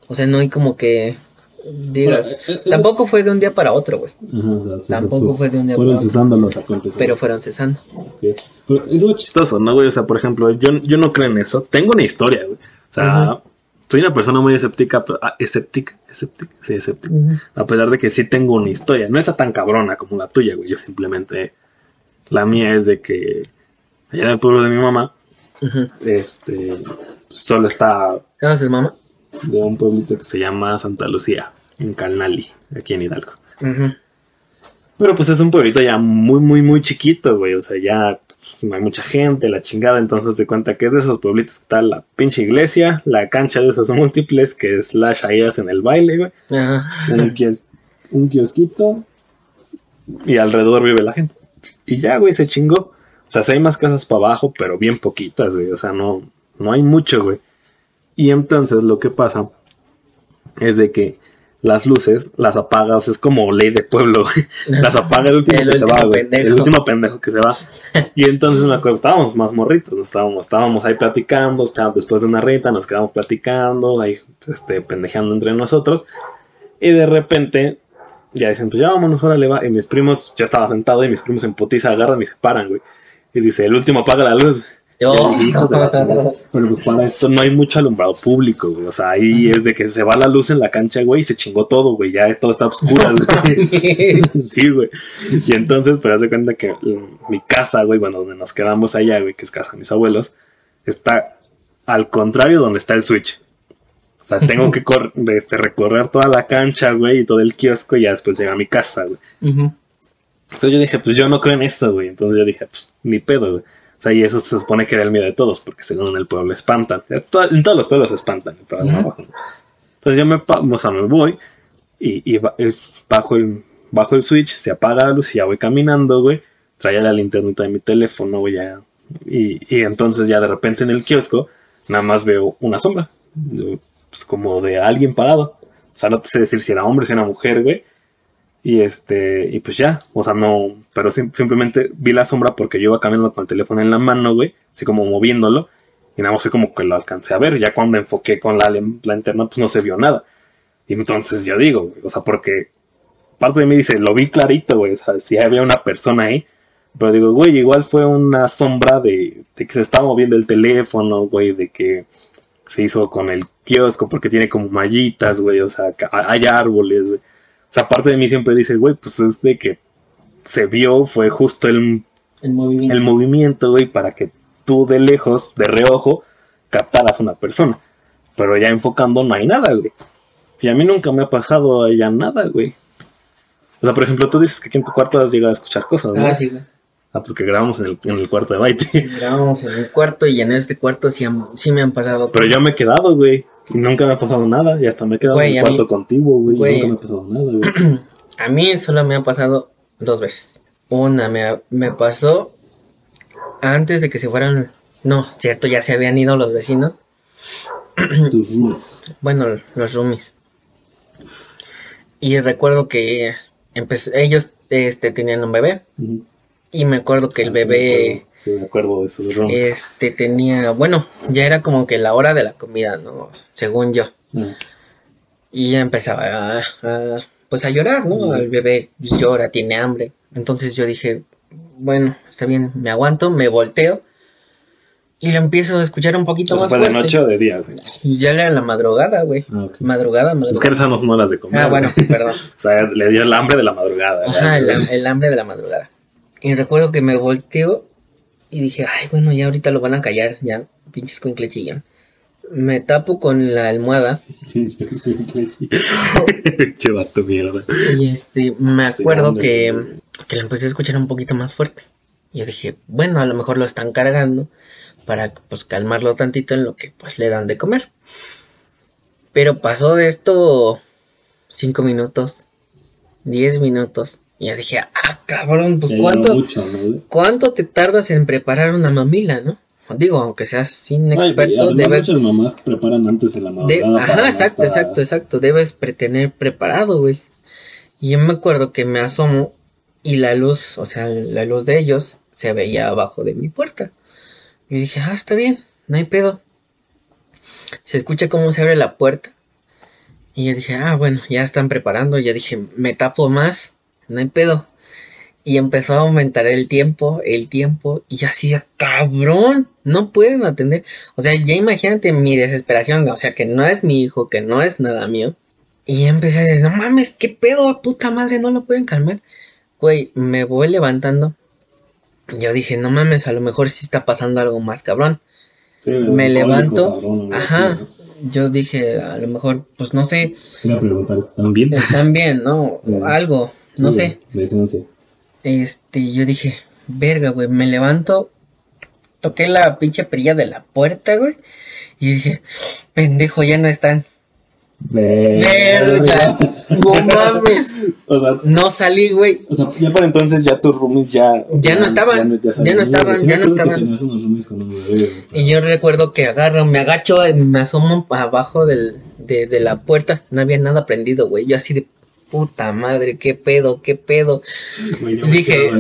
O sea, no hay como que digas. Tampoco fue de un día para otro, güey. tampoco fue, de un día para otro. cesando los Pero fueron cesando. Pero es lo chistoso, ¿no, güey? O sea, por ejemplo, yo, yo no creo en eso. Tengo una historia, güey. O sea, soy una persona muy escéptica, ah, escéptica, escéptica, sí, escéptica. A pesar de que sí tengo una historia. No está tan cabrona como la tuya, güey. Yo simplemente. La mía es de que. Allá en el pueblo de mi mamá. Este. Solo está. ¿Qué haces, mamá? De un pueblito que se llama Santa Lucía en Calnali, aquí en Hidalgo. Pero pues es un pueblito ya muy, muy, muy chiquito, güey. O sea, ya no hay mucha gente, la chingada. Entonces se cuenta que es de esos pueblitos que está la pinche iglesia, la cancha de esos múltiples, que es las ahí en el baile, güey. Un, un kiosquito. Y alrededor vive la gente. Y ya, güey, se chingó. O sea, sí hay más casas para abajo, pero bien poquitas, güey. O sea, no, no hay mucho, güey. Y entonces lo que pasa es de que las luces las apaga, o sea, es como ley de pueblo, [laughs] las apaga el último que se va, güey. El último pendejo que se va. [laughs] Y entonces me acuerdo, estábamos más morritos, estábamos, estábamos ahí platicando, después de una rita nos quedamos platicando, ahí este, pendejeando entre nosotros. Y de repente, ya dicen, pues ya vámonos, le va. Y mis primos, ya estaba sentado y mis primos en putiza agarran y se paran, güey. Y dice, el último apaga la luz. Pero pues para esto no hay mucho alumbrado público, güey. O sea, ahí es de que se va la luz en la cancha, güey, y se chingó todo, güey. Ya todo está oscuro, [laughs] sí, güey. Y entonces, pero hace cuenta que mi casa, güey, bueno, donde nos quedamos allá, güey, que es casa de mis abuelos, está al contrario donde está el switch. O sea, tengo que este, recorrer toda la cancha, güey, y todo el kiosco y ya después llega a mi casa, güey. Entonces yo dije, pues yo no creo en esto, güey. Entonces yo dije, pues ni pedo, güey. O sea, y eso se supone que era el miedo de todos, porque según el pueblo espantan. En todos los pueblos espantan. Entonces yo me, o sea, me voy y, bajo, el, bajo el switch, se apaga la luz y ya voy caminando, güey. Traía la linterna de mi teléfono, güey, ya. Y, y entonces ya de repente en el kiosco, nada más veo una sombra. Pues como de alguien parado. O sea, no te sé decir si era hombre, si era mujer, güey. Y este, y pues ya, o sea, no, pero simplemente vi la sombra porque yo iba caminando con el teléfono en la mano, güey, así como moviéndolo, y nada más fue como que lo alcancé a ver, ya cuando enfoqué con la, la interna, pues no se vio nada. Y entonces yo digo, güey, o sea, porque parte de mí dice, lo vi clarito, güey, o sea, si había una persona ahí, pero digo, güey, igual fue una sombra de, de que se estaba moviendo el teléfono, güey, de que se hizo con el kiosco porque tiene como mallitas, güey, o sea, hay árboles, güey. O sea, parte de mí siempre dice, güey, pues es de que se vio, fue justo el, el movimiento. el movimiento, güey, para que tú de lejos, de reojo, captaras una persona. Pero ya enfocando no hay nada, güey. Y a mí nunca me ha pasado allá nada, güey. O sea, por ejemplo, tú dices que aquí en tu cuarto has llegado a escuchar cosas, ¿no? Ah, sí, güey. Ah, porque grabamos en el, en el cuarto de Baite. Grabamos en el cuarto y en este cuarto sí, sí me han pasado Pero yo me he quedado, güey. Nunca me ha pasado nada. Y hasta me he quedado en el cuarto contigo, güey. Nunca me ha pasado nada, güey. [clears throat] a mí solo me ha pasado dos veces. Una me, me pasó antes de que se fueran. No, cierto, ya se habían ido los vecinos. [clears throat] Tus roomies. Bueno, los roomies. Y recuerdo que ellos este, tenían un bebé. Y me acuerdo que el ah, bebé... Sí, me acuerdo de esos Este tenía, bueno, ya era como que la hora de la comida, ¿no? Según yo. Ah. Y ya empezaba a, pues a llorar, ¿no? El bebé llora, tiene hambre. Entonces yo dije, bueno, está bien, me aguanto, me volteo y lo empiezo a escuchar un poquito más fue de noche o de día, güey? Ya era la madrugada, güey. Ah, madrugada, madrugada. Es que esas no son horas de comer. Ah, bueno, perdón. [laughs] o sea, le dio el hambre de la madrugada. Ajá, el, hambre de la madrugada. Y recuerdo que me volteo y dije, ay, bueno, ya ahorita lo van a callar, ya, pinches con chillan. Me tapo con la almohada. [laughs] Che vato mierda. Y este, me acuerdo que, que la empecé a escuchar un poquito más fuerte. Y yo dije, bueno, a lo mejor lo están cargando para pues calmarlo tantito en lo que pues le dan de comer. Pero pasó de esto cinco minutos, diez minutos. Y ya dije, ah, cabrón, pues cuánto, cuánto te tardas en preparar una mamila, ¿no? Digo, aunque seas sin experto, debes. Muchas mamás preparan antes de la mamila. Ajá, exacto, exacto, exacto. Debes tener preparado, güey. Y yo me acuerdo que me asomo y la luz, o sea, la luz de ellos se veía abajo de mi puerta. Y dije, ah, está bien, no hay pedo. Se escucha cómo se abre la puerta. Y yo dije, ah, bueno, ya están preparando. Ya dije, me tapo más, no hay pedo. Y empezó a aumentar el tiempo, el tiempo. Y yo así, cabrón, no pueden atender. O sea, ya imagínate mi desesperación. O sea, que no es mi hijo, que no es nada mío. Y empecé a decir, no mames, qué pedo, puta madre, no lo pueden calmar. Güey, me voy levantando yo dije, no mames, a lo mejor sí está pasando algo más cabrón. me levanto, ajá, yo dije, a lo mejor, pues no sé. preguntar, ¿están bien? Están bien, ¿no? [laughs] algo, no sé. Este, yo dije, verga, güey, me levanto, toqué la pinche perilla de la puerta, güey, y dije, pendejo, ya no están. Verga. No mames. no salí, güey. O sea, ya para entonces ya tus roomies ya. Ya no estaban. Ya, no estaban, ya no estaban. Y yo recuerdo que agarro, me agacho, me asomo abajo del, de, de la puerta. No había nada prendido, güey. Yo así de puta madre, qué pedo, qué pedo. Dije,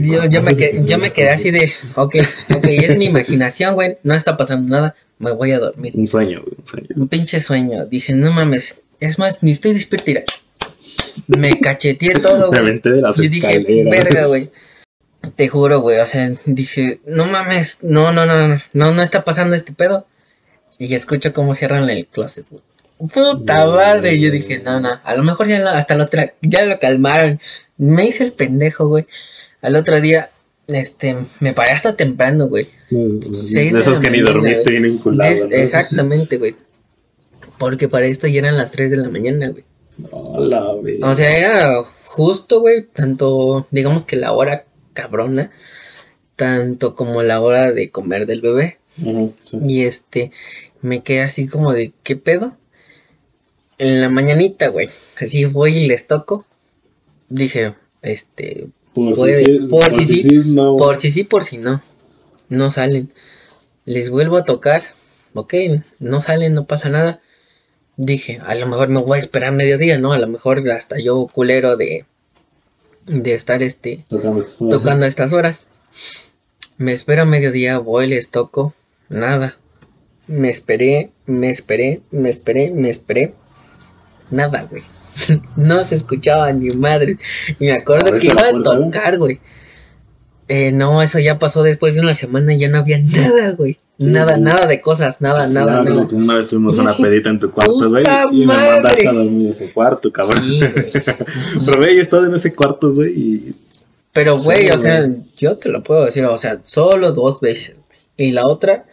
yo, yo, me quedé, yo me quedé así de, ok, ok, es mi imaginación, güey, no está pasando nada, me voy a dormir. Un sueño, güey, un sueño. Un pinche sueño. Dije, no mames, es más, ni estoy despierto, Me cacheteé todo, güey. Me de las y dije, verga, güey. Te juro, güey, o sea, dije, no mames, no, no, no, no, no está pasando este pedo. Y escucho cómo cierran el closet, güey. Puta madre. Yo dije, no, no, a lo mejor ya hasta la otra, ya lo calmaron. Me hice el pendejo, güey. Al otro día, este, me paré hasta temprano, güey. de, esos que ni dormiste bien enculado. Exactamente, güey. Porque para esto ya eran las 3 de la mañana, güey. o sea, era justo, güey, tanto, digamos que la hora cabrona, tanto como la hora de comer del bebé. Y este, me quedé así como de, ¿qué pedo? En la mañanita, güey. Así voy y les toco. Dije, este, por puede, si sí, por, si sí, no. por si sí, por si no. No salen. Les vuelvo a tocar. Ok, no salen, no pasa nada. Dije, a lo mejor me voy a esperar mediodía, ¿no? A lo mejor hasta yo culero de, de estar este tocando, a estas horas. Me espero a mediodía, voy, les toco. Nada. Me esperé, me esperé, me esperé, me esperé nada, güey. [laughs] no se escuchaba ni madre. Me acuerdo que iba a tocar, güey. Eh, no, eso ya pasó después de una semana y ya no había [laughs] nada, güey. nada, nada de cosas, nada, nada, nada. Una vez tuvimos una pedita en tu cuarto, güey. Y me mandaste a dormir en ese cuarto, cabrón. Sí, güey. [laughs] Pero, güey, he estado en ese cuarto, güey. Y... Pero, güey, o sea, yo te lo puedo decir, o sea, solo dos veces. Y la otra,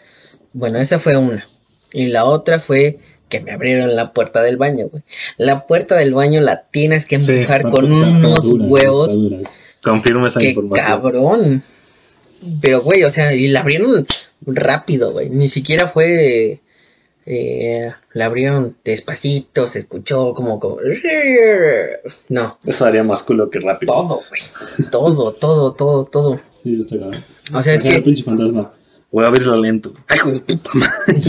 bueno, esa fue una. Y la otra fue que me abrieron la puerta del baño, güey. La puerta del baño la tienes que empujar con unos huevos. Confirma esa que información. cabrón. Pero, güey, o sea, y la abrieron rápido, güey. Ni siquiera fue... Eh, la abrieron despacito, se escuchó como... como no. Eso haría más culo que rápido. Todo, güey. todo, todo, todo, todo. Sí, está O sea, es que... pinche fantasma. Voy a abrirlo lento. Ay, [laughs] hijo de puta madre.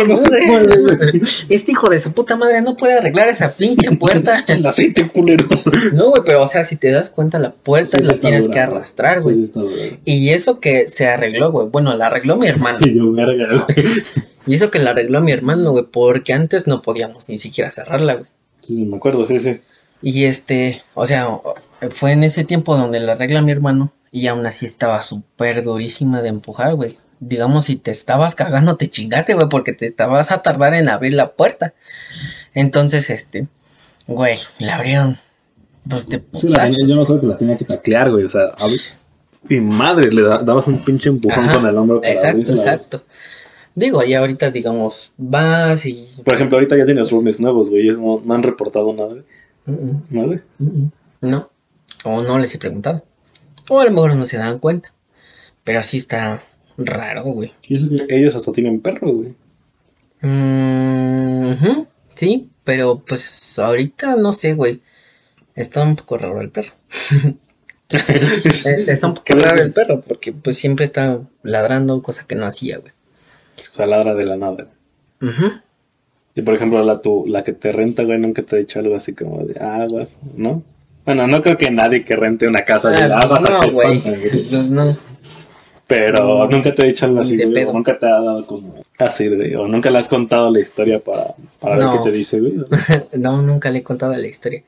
no, no se puede, Este hijo de su puta madre no puede arreglar esa pinche puerta. [laughs] El aceite, [laughs] culero. No, güey, pero o sea, si te das cuenta, la puerta la tienes que arrastrar, güey. Sí, y eso que se arregló, güey. Bueno, la arregló mi hermano. Sí, yo verga, güey. Y eso que la arregló mi hermano, güey, porque antes no podíamos ni siquiera cerrarla, güey. Sí, me acuerdo, sí, sí. Y este, o sea, fue en ese tiempo donde la arregla mi hermano y aún así estaba súper durísima de empujar, güey. Digamos, si te estabas cagando, te chingaste, güey, porque te estabas a tardar en abrir la puerta. Entonces, este, güey, la abrieron. Pues de sí, la yo me acuerdo que la tenía que taclear, güey. O sea, a mi madre, le dabas un pinche empujón con el hombro. Para exacto, exacto. Digo, y ahorita, digamos, vas y. Por ejemplo, ahorita ya tienes roomies nuevos, güey. No, no han reportado nada. ¿No, güey? No. O no les he preguntado. O a lo mejor no se dan cuenta. Pero así está raro, güey. Y eso que ellos hasta tienen perro, güey. sí, pero pues ahorita no sé, güey. Está un poco raro el perro. [laughs] está un poco raro el perro porque pues siempre está ladrando, cosa que no hacía, güey. O sea, ladra de la nada. Y por ejemplo, la, tu, la que te renta, güey, nunca te ha dicho algo así como de aguas, ¿no? Bueno, no creo que nadie que rente una casa de ah, aguas no, güey. Pues no. Pero nunca te he dicho algo así, güey. Nunca te ha dado como así, güey. O nunca le has contado la historia para, para ver qué te dice, güey. [laughs] no, nunca le he contado la historia.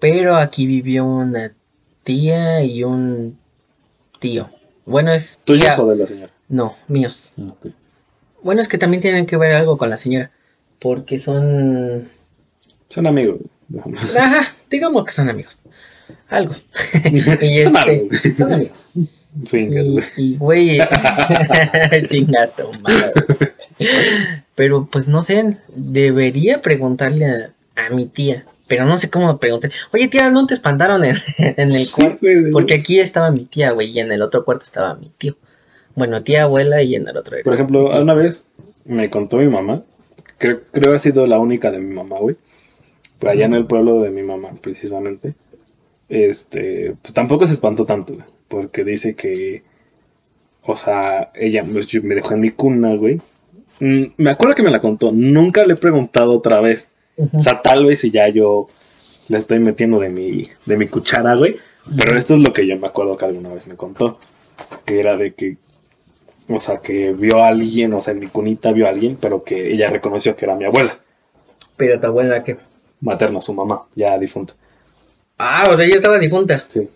Pero aquí vivió una tía y un tío. Bueno, es. ¿Tuyos o de la señora? No, míos. Ah, bueno, es que también tienen que ver algo con la señora. Porque son. Son amigos. Ajá, digamos que son amigos. Algo. [laughs] y son, este, son amigos. y, güey. [laughs] Chingato. Pero pues no sé, debería preguntarle a, mi tía. Pero no sé cómo preguntar. Oye, tía, ¿no te espantaron en, [laughs] el cuarto? Porque aquí estaba mi tía, güey, y en el otro cuarto estaba mi tío. Bueno, tía, abuela, y en el otro. Por ejemplo, una vez me contó mi mamá, creo, creo que ha sido la única de mi mamá, güey, por allá en el pueblo de mi mamá, precisamente, este, pues tampoco se espantó tanto, porque dice que, o sea, ella me dejó en mi cuna, güey. Mm, me acuerdo que me la contó, nunca le he preguntado otra vez. O sea, tal vez si ya yo le estoy metiendo de mi, de mi cuchara, güey. Pero esto es lo que yo me acuerdo que alguna vez me contó. Que era de que, o sea, que vio a alguien, o sea, en mi cunita vio a alguien, pero que ella reconoció que era mi abuela. ¿Pero tu abuela qué? Materna, su mamá, ya difunta. Ah, o sea, ella estaba difunta. Sí.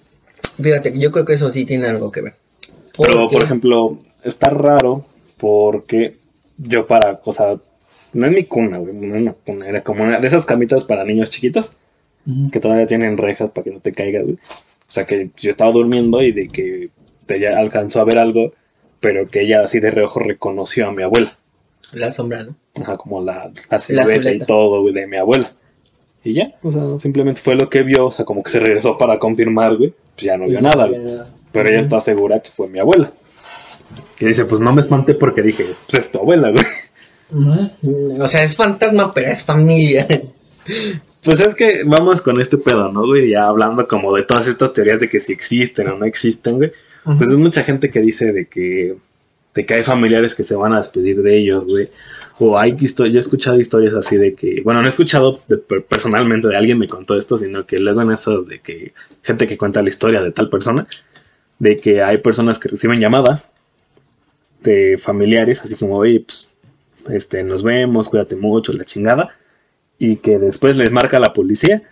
Fíjate, yo creo que eso sí tiene algo que ver. Pero, por ejemplo, está raro porque yo para, o sea, no es mi cuna, güey, no una cuna, era como una de esas camitas para niños chiquitos que todavía tienen rejas para que no te caigas, güey. O sea, que yo estaba durmiendo y de que ella alcanzó a ver algo, pero que ella así de reojo reconoció a mi abuela. La sombra, ¿no? Ajá, como la, la silueta y todo, güey, de mi abuela. Y ya, o sea, simplemente fue lo que vio, o sea, como que se regresó para confirmar, güey. Pues ya no vio nada, güey. Pero ella está segura que fue mi abuela. Y dice, pues no me espanté porque dije, pues es tu abuela, güey. O sea, es fantasma, pero es familia. [laughs] Pues es que vamos con este pedo, ¿no, güey? Ya hablando como de todas estas teorías de que si existen o no existen, güey. Pues es mucha gente que dice de que, de que hay familiares que se van a despedir de ellos, güey. O hay yo he escuchado historias así de que, bueno, no he escuchado personalmente de alguien me contó esto, sino que luego en eso de que gente que cuenta la historia de tal persona, de que hay personas que reciben llamadas de familiares, así como, oye, pues, este, nos vemos, cuídate mucho, la chingada, y que después les marca la policía,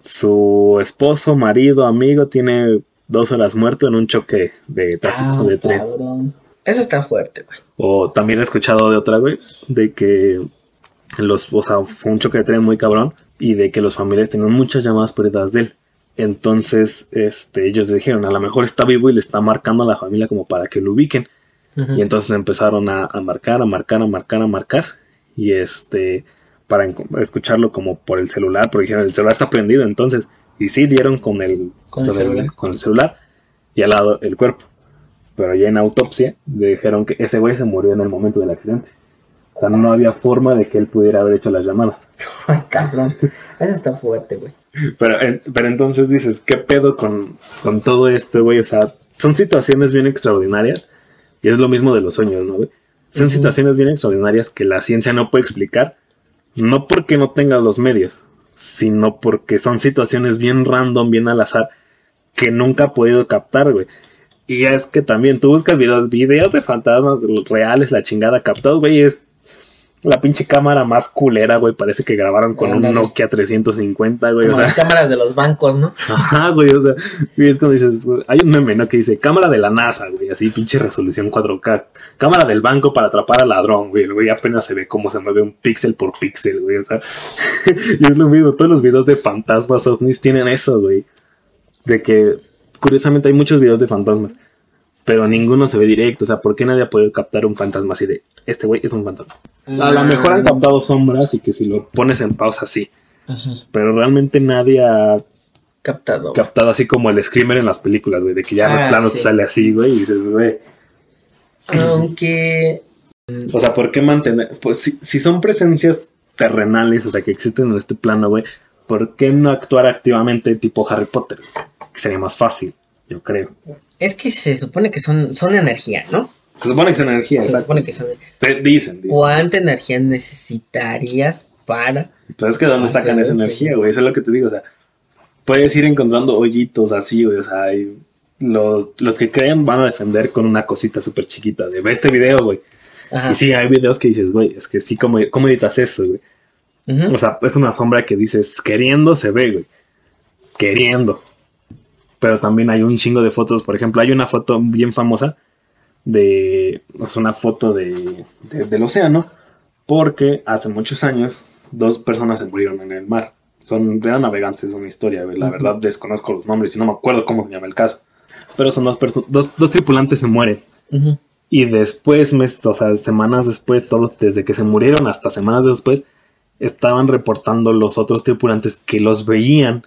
su esposo, marido, amigo tiene dos horas muerto en un choque de tráfico ah, de tren. Eso está fuerte, güey. O también he escuchado de otra, güey, de que los, o sea, fue un choque de tren muy cabrón y de que los familiares tenían muchas llamadas perdidas de él. Entonces, este, ellos dijeron, a lo mejor está vivo y le está marcando a la familia como para que lo ubiquen. Y entonces empezaron a, marcar, a marcar, a marcar, a marcar. Y este, para escucharlo como por el celular, porque dijeron, el celular está prendido. Entonces, y sí dieron con el, con, el, con el celular y al lado el cuerpo pero ya en autopsia dijeron que ese güey se murió en el momento del accidente. O sea, no había forma de que él pudiera haber hecho las llamadas. Ay, [laughs] cabrón. Eso está fuerte, güey. Pero, pero entonces dices, ¿qué pedo con, con todo esto, güey? O sea, son situaciones bien extraordinarias Y es lo mismo de los sueños, ¿no, güey? Son situaciones bien extraordinarias que la ciencia no puede explicar, no porque no tenga los medios, sino porque son situaciones bien random, bien al azar, que nunca ha podido captar, güey. Y es que también tú buscas videos, videos de fantasmas reales, la chingada captados, güey, es la pinche cámara más culera, güey. Parece que grabaron con un Nokia 350, güey. o sea, las cámaras de los bancos, ¿no? [laughs] Ajá, güey. O sea, es como dices, hay un meme, ¿no? Que dice cámara de la NASA, güey. Así, pinche resolución 4K. Cámara del banco para atrapar al ladrón, güey. El güey apenas se ve cómo se mueve un píxel por píxel, güey. O sea, [laughs] y es lo mismo. Todos los videos de fantasmas ovnis tienen eso, güey. De que, curiosamente, hay muchos videos de fantasmas pero ninguno se ve directo. O sea, ¿por qué nadie ha podido captar un fantasma así de este güey es un fantasma? A lo mejor han captado sombras y que si lo pones en pausa sí. Pero realmente nadie ha captado. Captado así como el screamer en las películas, güey, de que ya ah, plano te sale así, güey, y dices, güey. Aunque. O sea, ¿por qué mantener? Pues si, si son presencias terrenales, o sea, que existen en este plano, güey, ¿por qué no actuar activamente tipo Harry Potter? Que sería más fácil, yo creo. Es que se supone que son, son energía, ¿no? Se supone que son energía. Se supone que son. Te dicen, ¿Cuánta energía necesitarías para.? Entonces, ¿que dónde sacan esa energía, güey? Eso es lo que te digo, o sea. Puedes ir encontrando hoyitos así, güey, o sea, los, los que creen van a defender con una cosita súper chiquita de ve este video, güey. Y sí, hay videos que dices, güey, es que sí, ¿cómo, cómo editas eso, güey? O sea, es una sombra que dices, queriendo se ve, güey. Queriendo pero también hay un chingo de fotos. Por ejemplo, hay una foto bien famosa de. Es una foto de, del océano, porque hace muchos años dos personas se murieron en el mar. Son, eran navegantes de una historia, la verdad desconozco los nombres y no me acuerdo cómo se llama el caso. Pero son dos, dos, dos tripulantes se mueren. Y después, mes, o sea, semanas después, todos, desde que se murieron hasta semanas después, estaban reportando los otros tripulantes que los veían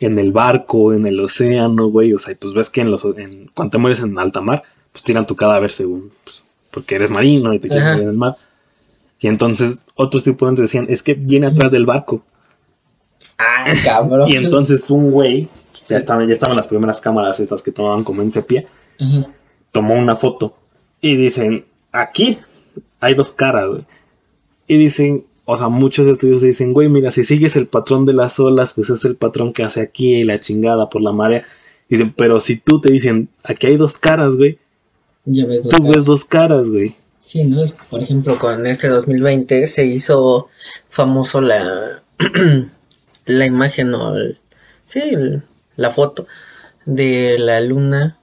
en el barco, en el océano, güey. O sea, pues ves que en los, en, cuando te mueres en alta mar, pues tiran tu cadáver según, pues, porque eres marino y te quieres morir en el mar. Y entonces otros tripulantes decían, es que viene atrás del barco. Ah, [laughs] cabrón. y entonces un güey, ya estaban, ya estaban las primeras cámaras estas que tomaban como en sepia, tomó una foto y dicen, aquí hay dos caras, güey. Y dicen, o sea, muchos estudios dicen, güey, mira, si sigues el patrón de las olas, pues es el patrón que hace aquí y la chingada por la marea. Dicen, pero si tú te dicen, aquí hay dos caras, güey. Ya ves dos tú ves dos caras, güey. Sí, ¿no? Es, por ejemplo, con este 2020 se hizo famoso la, [clears throat] la imagen o, sí, la foto de la luna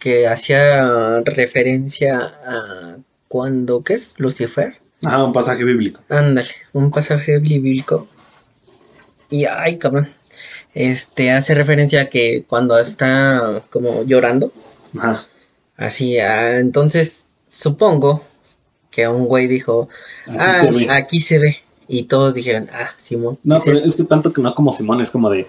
que hacía referencia a cuando, ¿qué es? Lucifer Ah, un pasaje bíblico. Ándale, un pasaje bíblico. Y ay, cabrón. Este hace referencia a que cuando está como llorando. Ajá. Así, ah, entonces supongo que un güey dijo, ah, aquí se ve. Y todos dijeron, ah, Simón. No, pero es que tanto que no como Simón, es como de,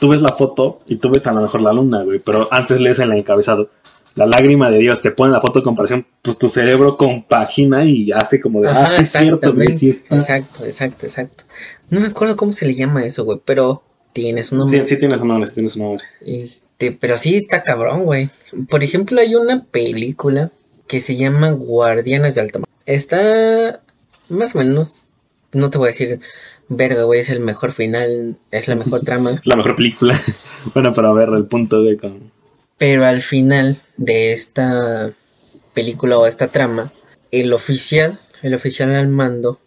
tú ves la foto y tú ves a lo mejor la luna, güey, pero antes lees el encabezado, la lágrima de Dios, te pone la foto de comparación, pues tu cerebro compagina y hace como de, ah, es cierto, Exacto, exacto, exacto. No me acuerdo cómo se le llama eso, güey, pero tienes un nombre. Sí, sí tienes un nombre, sí tienes un nombre. Este, pero sí está cabrón, güey. Por ejemplo, hay una película que se llama Guardianes de Altamar. Está más o menos, no te voy a decir, verga, güey, es el mejor final, es la mejor [laughs] trama. la mejor película. [laughs] bueno, para ver el punto de con pero al final de esta película o esta trama, el oficial, el oficial al mando,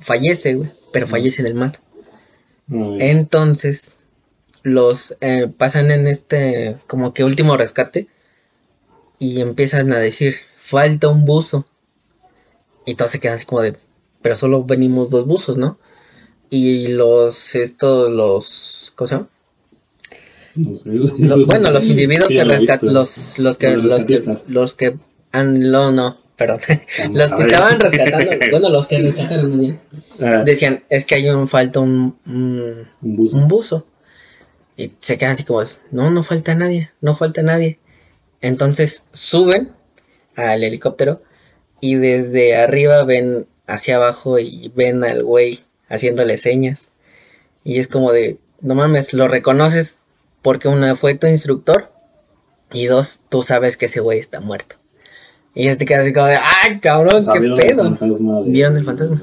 fallece, güey, pero fallece en el mar. Entonces, los eh, pasan en este como que último rescate y empiezan a decir, falta un buzo. Y todos se quedan así como de, pero solo venimos dos buzos, ¿no? Y los, estos, los, ¿cómo se llama? Bueno, los individuos que rescatan, los, los que, los que, los que, no, no, perdón, [laughs] los que estaban rescatando, [laughs] bueno, los que rescataron, ah. decían, es que hay un, falta un, un, buzo. Y se quedan así como, no, no falta nadie, no falta nadie. Entonces suben al helicóptero y desde arriba ven hacia abajo y ven al güey haciéndole señas. Y es como de, no mames, lo reconoces porque una fue tu instructor y dos, tú sabes que ese güey está muerto. Y ya te quedas así como de, ¡ay, cabrón, qué pedo! ¿Vieron el fantasma?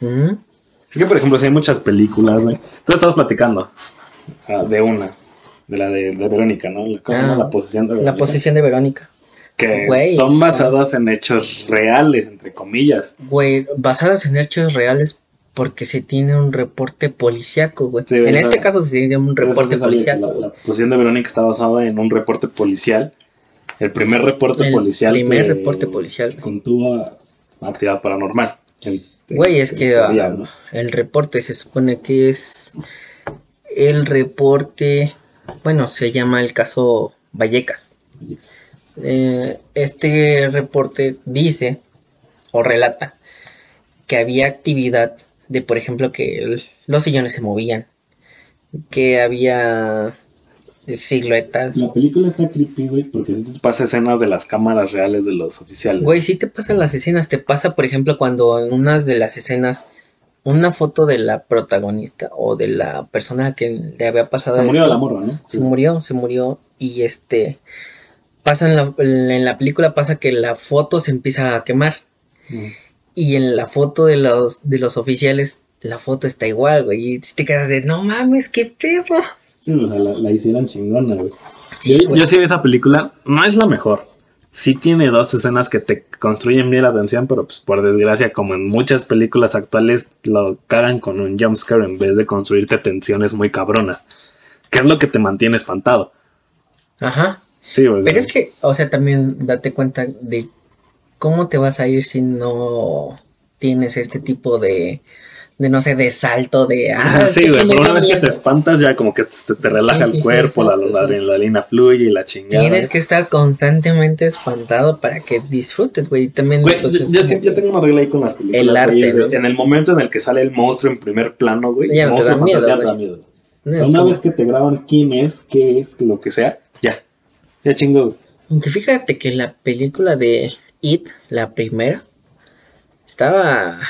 Es que, por ejemplo, si hay muchas películas, güey. Tú estabas platicando ah, de una, de la de, Verónica, ¿no? La, ah, la posesión de Verónica. La posesión de Verónica. Que son basadas en hechos reales, entre comillas. Güey, basadas en hechos reales porque se tiene un reporte policíaco, güey. en este caso se tiene un reporte policiaco. La, posesión de Verónica está basada en un reporte policial. El primer reporte policial. El primer reporte policial. Contuvo actividad paranormal. Güey, es que ah, el reporte se supone que es el reporte, bueno, se llama el caso Vallecas. Eh, este reporte dice o relata que había actividad de, por ejemplo, que los sillones se movían, que había siluetas. La película está creepy, güey, porque te pasa escenas de las cámaras reales de los oficiales. Güey, sí te pasan las escenas. Te pasa, por ejemplo, cuando en una de las escenas, una foto de la protagonista o de la persona que le había pasado. Se murió la morra, ¿no? Se murió, se murió. Y este. Pasa en la, en la película, pasa que la foto se empieza a quemar. Mm. Y en la foto de los, de los oficiales, la foto está igual, güey. Y te quedas de, no mames, qué perro. Sí, o sea, la, hicieron chingona, güey. yo, sí esa película, no es la mejor. Sí tiene dos escenas que te construyen bien la atención, pero pues por desgracia, como en muchas películas actuales, lo cagan con un jumpscare en vez de construirte tensiones muy cabronas. Que es lo que te mantiene espantado. Ajá. Sí, pues, Pero es que, o sea, también date cuenta de cómo te vas a ir si no tienes este tipo de de no sé, de salto, de... Ah, [laughs] sí, güey, pero una vez que te espantas ya como que te, te relaja el cuerpo, la, la, adrenalina fluye y la chingada. Tienes que estar constantemente espantado para que disfrutes, güey. También... Güey, pues, yo, siempre tengo una regla ahí con las películas. El arte, En el momento en el que sale el monstruo en primer plano, güey. Ya el monstruo te da miedo, ya te da miedo. una vez que te graban quién es, qué es, lo que sea, ya. Ya chingo. Aunque fíjate que la película de It, la primera, estaba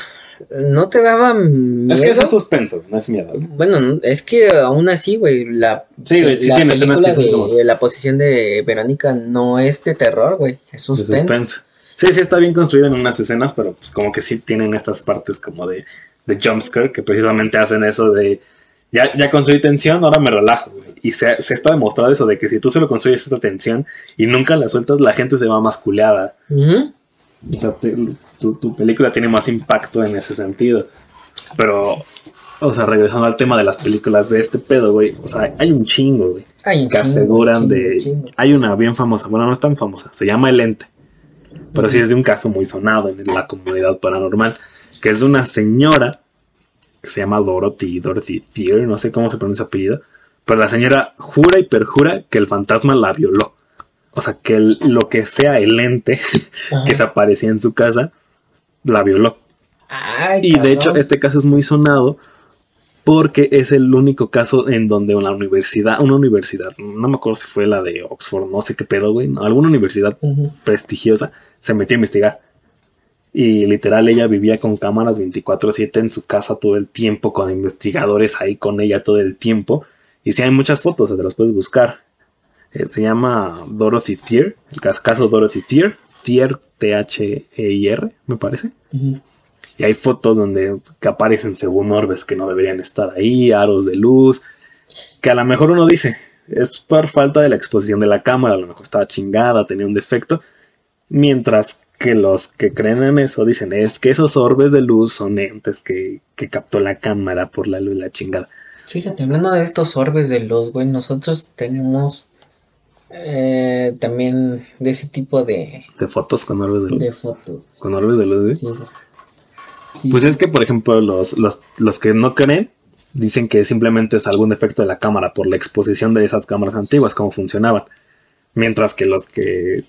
no te daba miedo. Es que es suspenso, no es miedo. Bueno, es que aún así, güey, la, sí, güey, sí la película de la posición de Verónica no es de terror, güey, es suspenso. Sí, sí está bien construido en unas escenas, pero pues como que sí tienen estas partes como de, de jumpscare que precisamente hacen eso de ya, ya construí tensión, ahora me relajo, güey. Y se, se, está demostrado eso de que si tú se lo construyes esta tensión y nunca la sueltas, la gente se va masculeada. O sea, tu, película tiene más impacto en ese sentido. Pero, o sea, regresando al tema de las películas de este pedo, güey. O sea, hay un chingo, güey. Hay un que aseguran de. Hay una bien famosa. Bueno, no es tan famosa. Se llama El Ente. Pero sí es de un caso muy sonado en la comunidad paranormal. Que es de una señora que se llama Dorothy, Dorothy Thier, no sé cómo se pronuncia su apellido. Pero la señora jura y perjura que el fantasma la violó. O sea, que lo que sea el ente [laughs] que se aparecía en su casa, la violó. y de hecho, este caso es muy sonado porque es el único caso en donde una universidad, una universidad, no me acuerdo si fue la de Oxford, no sé qué pedo, güey, alguna universidad prestigiosa se metió a investigar. Y literal ella vivía con cámaras 24/7 en su casa todo el tiempo, con investigadores ahí con ella todo el tiempo. Y si hay muchas fotos, se las puedes buscar. Eh, se llama Dorothy Thier, el caso Dorothy Thier, Thier, T-H-E-I-R, me parece. Y hay fotos donde que aparecen según orbes que no deberían estar ahí, aros de luz, que a lo mejor uno dice, es por falta de la exposición de la cámara, a lo mejor estaba chingada, tenía un defecto, mientras que los que creen en eso dicen, es que esos orbes de luz son entes que, que captó la cámara por la luz y la chingada. Fíjate, hablando de estos orbes de luz, güey, nosotros tenemos eh, también de ese tipo de... De fotos con orbes de luz. De fotos. Con orbes de luz, Pues es que, por ejemplo, los, los, los que no creen dicen que simplemente es algún defecto de la cámara por la exposición de esas cámaras antiguas, cómo funcionaban. Mientras que los que...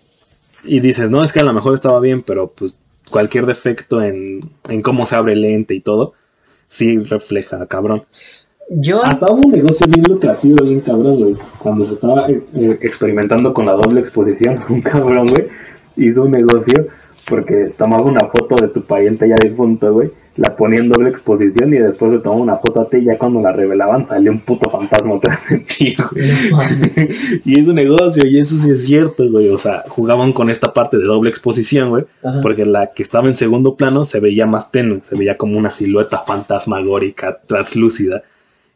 Y dices, no, es que a lo mejor estaba bien, pero pues cualquier defecto en, en cómo se abre el lente y todo, sí refleja, cabrón. Yo... Hasta un negocio bien lucrativo, bien cabrón, güey. Cuando se estaba eh, eh, experimentando con la doble exposición, [laughs] un cabrón, güey, hizo un negocio porque tomaba una foto de tu pariente ya difunto, güey, la ponía en doble exposición y después se tomaba una foto a ti y ya cuando la revelaban salió un puto fantasma atrás de ti, güey. [laughs] y es un negocio y eso sí es cierto, güey. O sea, jugaban con esta parte de doble exposición, güey. Porque la que estaba en segundo plano se veía más tenue, se veía como una silueta fantasmagórica, translúcida.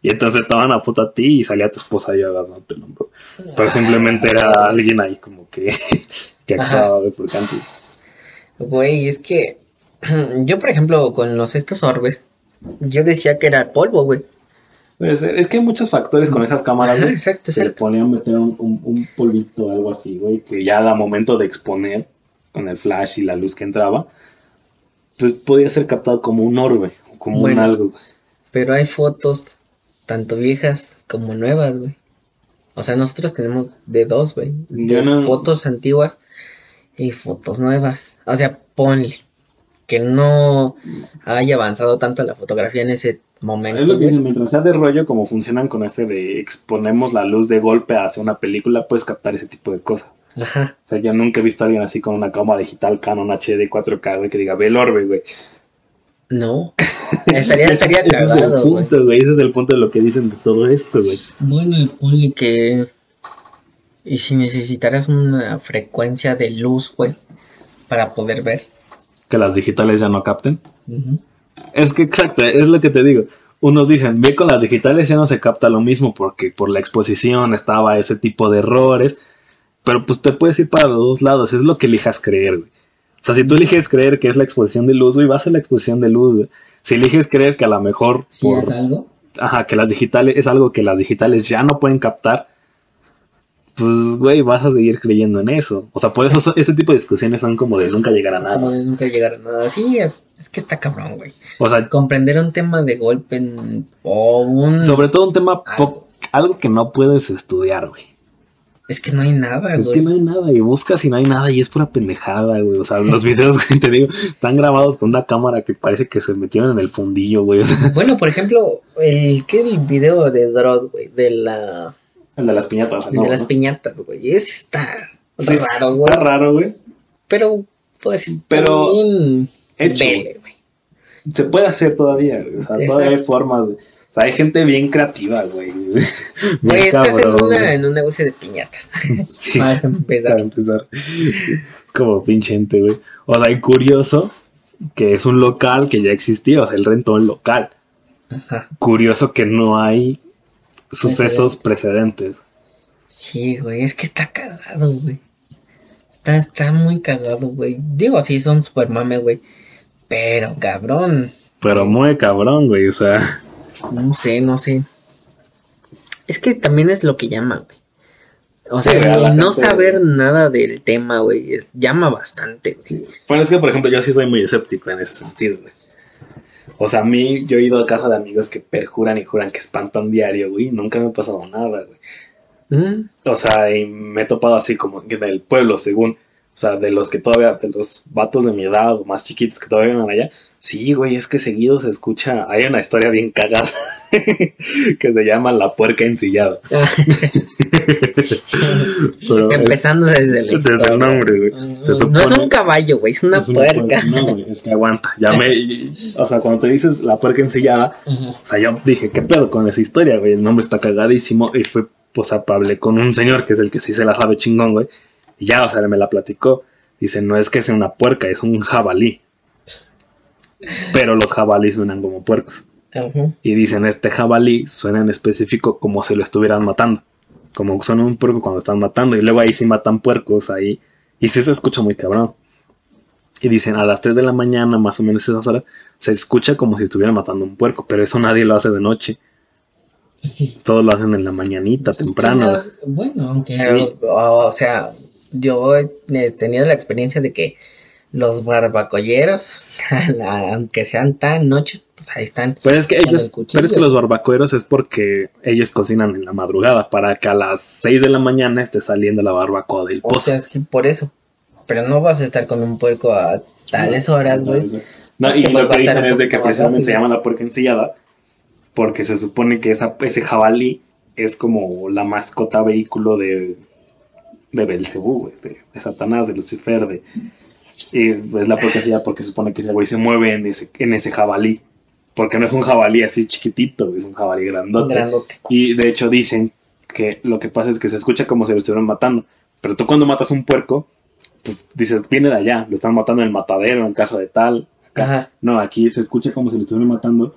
Y entonces tomaban una foto a ti y salía tu esposa y agarrándote el hombro. Pero simplemente era alguien ahí como que, [laughs] que actuaba, güey, porque antes. Güey, es que [clears throat] yo, por ejemplo, con los estos orbes, yo decía que era polvo, güey. Es que hay muchos factores con esas cámaras, güey. [laughs] Exacto, Se le ponían meter un, un, polvito o algo así, güey, que ya a momento de exponer con el flash y la luz que entraba, pues podía ser captado como un orbe, como un algo. Pero hay fotos, tanto viejas como nuevas, güey. O sea, nosotros tenemos de dos, güey. Fotos antiguas y fotos nuevas. O sea, ponle que no haya avanzado tanto la fotografía en ese momento. Es lo que dicen, mientras sea de rollo, como funcionan con este de exponemos la luz de golpe hacia una película, puedes captar ese tipo de cosas. Ajá. O sea, yo nunca he visto a alguien así con una cámara digital Canon HD 4K, güey, que diga, ve el orbe, güey. No. Estaría, [laughs] estaría ese, es el punto, güey. Ese es el punto de lo que dicen de todo esto, güey. Bueno, ponle que... Y si necesitaras una frecuencia de luz, güey, para poder ver que las digitales ya no capten. Es que exacto, es lo que te digo. Unos dicen, ve con las digitales ya no se capta lo mismo porque por la exposición estaba ese tipo de errores. Pero pues te puedes ir para los dos lados, es lo que elijas creer, güey. O sea, si tú eliges creer que es la exposición de luz, güey, va a ser la exposición de luz, güey. Si eliges creer que a lo mejor... Sí, es algo. Ajá, que las digitales es algo que las digitales ya no pueden captar, pues, güey, vas a seguir creyendo en eso. O sea, por eso este tipo de discusiones son como de nunca llegar a nada. Como de nunca llegar a nada. Sí, es, es que está cabrón, güey. O sea, comprender un tema de golpe o un... Sobre todo un tema, algo, que no puedes estudiar, güey. Es que no hay nada, güey. Es que no hay nada, y buscas y no hay nada, y es pura pendejada, güey. O sea, los [laughs] videos, güey, te digo, están grabados con una cámara que parece que se metieron en el fundillo, güey. [laughs] Bueno, por ejemplo, el, ¿qué el video de Drod, güey? De la el de las piñatas. El de las piñatas, güey. Ese está raro, güey. Está raro, güey. Pero, pues, pero hecho, güey. Se puede hacer todavía, güey. O sea, todavía hay formas de... O sea, hay gente bien creativa, güey. [laughs] Güey, estás en, una, en un negocio de piñatas. [laughs] sí, para empezar. Para empezar. Es como pinche gente, güey. O sea, hay curioso que es un local que ya existía, o sea, el rentón local. Ajá. Curioso que no hay sucesos precedentes. Sí, güey, es que está cagado, güey. Está, está muy cagado, güey. Digo, sí, son super mame, güey. Pero cabrón. Pero muy cabrón, güey, o sea. No sé, no sé. Es que también es lo que llama, güey. O sea, no saber nada del tema, güey, llama bastante. Güey. Bueno, es que, por ejemplo, yo sí soy muy escéptico en ese sentido, güey. O sea, a mí, yo he ido a casa de amigos que perjuran y juran que espantan diario, güey. Nunca me ha pasado nada, güey. Mm. O sea, y me he topado así como del pueblo, según. O sea, de los que todavía, de los vatos de mi edad o más chiquitos que todavía viven allá. Sí, güey, es que seguido se escucha. Hay una historia bien cagada [laughs] que se llama La puerca ensillada. [laughs] Empezando desde el, desde el nombre, güey. no es un caballo, güey, es una puerca. no, güey, es que aguanta. Ya me. o sea, cuando te dices La puerca ensillada, o sea, yo dije, ¿qué pedo con esa historia, güey? El nombre está cagadísimo. Y fue, pues, hablé con un señor que es el que sí se la sabe chingón, güey y ya, o sea, me la platicó. Dice, no es que sea una puerca, es un jabalí. Pero los jabalíes suenan como puercos. Y dicen, este jabalí suena en específico como si lo estuvieran matando. Como suena un puerco cuando están matando. Y luego ahí sí matan puercos ahí. Y sí se escucha muy cabrón. Y dicen, a las 3 de la mañana, más o menos esas horas, se escucha como si estuvieran matando un puerco. Pero eso nadie lo hace de noche. Sí. Todos lo hacen en la mañanita, pues temprano. bueno, aunque, o sea, yo he tenido la experiencia de que los barbacolleros, [laughs] aunque sean tan noches, pues ahí están. Pero es que ellos, pero es que los barbacoeros es porque ellos cocinan en la madrugada para que a las 6 de la mañana esté saliendo la barbacoa del pozo. O sea, sí, por eso. Pero no vas a estar con un puerco a tales horas, güey. No, y lo que dicen es de que precisamente se llama la puerca ensillada porque se supone que esa, ese jabalí es como la mascota vehículo de de Belcebú, de, Satanás, de Lucifer, de... Y es la porquería porque se supone que ese güey se mueve en ese, en ese jabalí. Porque no es un jabalí así chiquitito, es un jabalí grandote. grandote. Y de hecho dicen que lo que pasa es que se escucha como si lo estuvieran matando. Pero tú cuando matas un puerco, pues dices, viene de allá, lo están matando en el matadero, en casa de tal. Ajá. No, aquí se escucha como si lo estuvieran matando,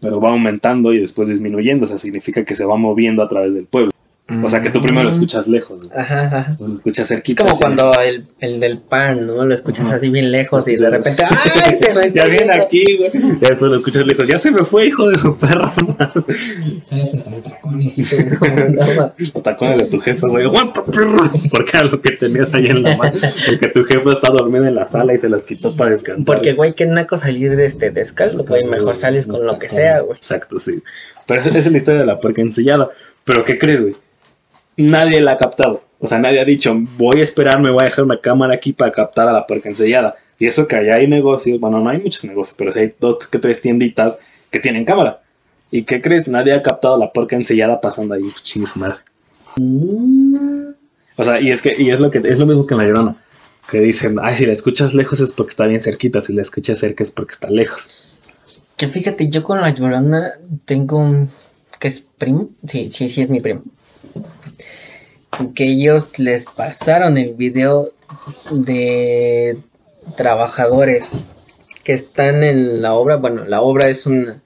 pero va aumentando y después disminuyendo. O sea, significa que se va moviendo a través del pueblo. O sea que tú primero lo escuchas lejos. Ajá, ajá. Lo escuchas cerquita. Es como cuando el, el, del pan, ¿no? Lo escuchas así bien lejos y de repente, ¡ay! Se [laughs] me Ya viene aquí, güey. Ya después lo escuchas lejos. Ya se me fue, hijo de su perro. ¿Sabes? Hasta los tacones. [laughs] Los tacones de tu jefe, güey. Porque era lo que tenías ahí en la mano. Porque tu jefe está dormido en la sala y se las quitó para descansar. Porque, güey, qué naco salir de este descalzo, güey. Mejor sales con lo que sea, güey. Exacto, sí. Pero esa es la historia de la puerca ensillada. Pero, ¿qué crees, güey? nadie la ha captado. O sea, nadie ha dicho, voy a esperar, me voy a dejar una cámara aquí para captar a la puerca ensellada. Y eso que allá hay negocios, bueno, no hay muchos negocios, pero sí hay dos que tres tienditas que tienen cámara. ¿Y qué crees? Nadie ha captado la puerca ensellada pasando ahí, chingue su madre. Mm. O sea, y es que, y es lo que, es lo mismo que en la llorona. Que dicen, ay, si la escuchas lejos es porque está bien cerquita, si la escuchas cerca es porque está lejos. Que fíjate, yo con la llorona tengo un, que es primo, sí, sí, sí es mi primo que ellos les pasaron el video de trabajadores que están en la obra. Bueno, la obra es un,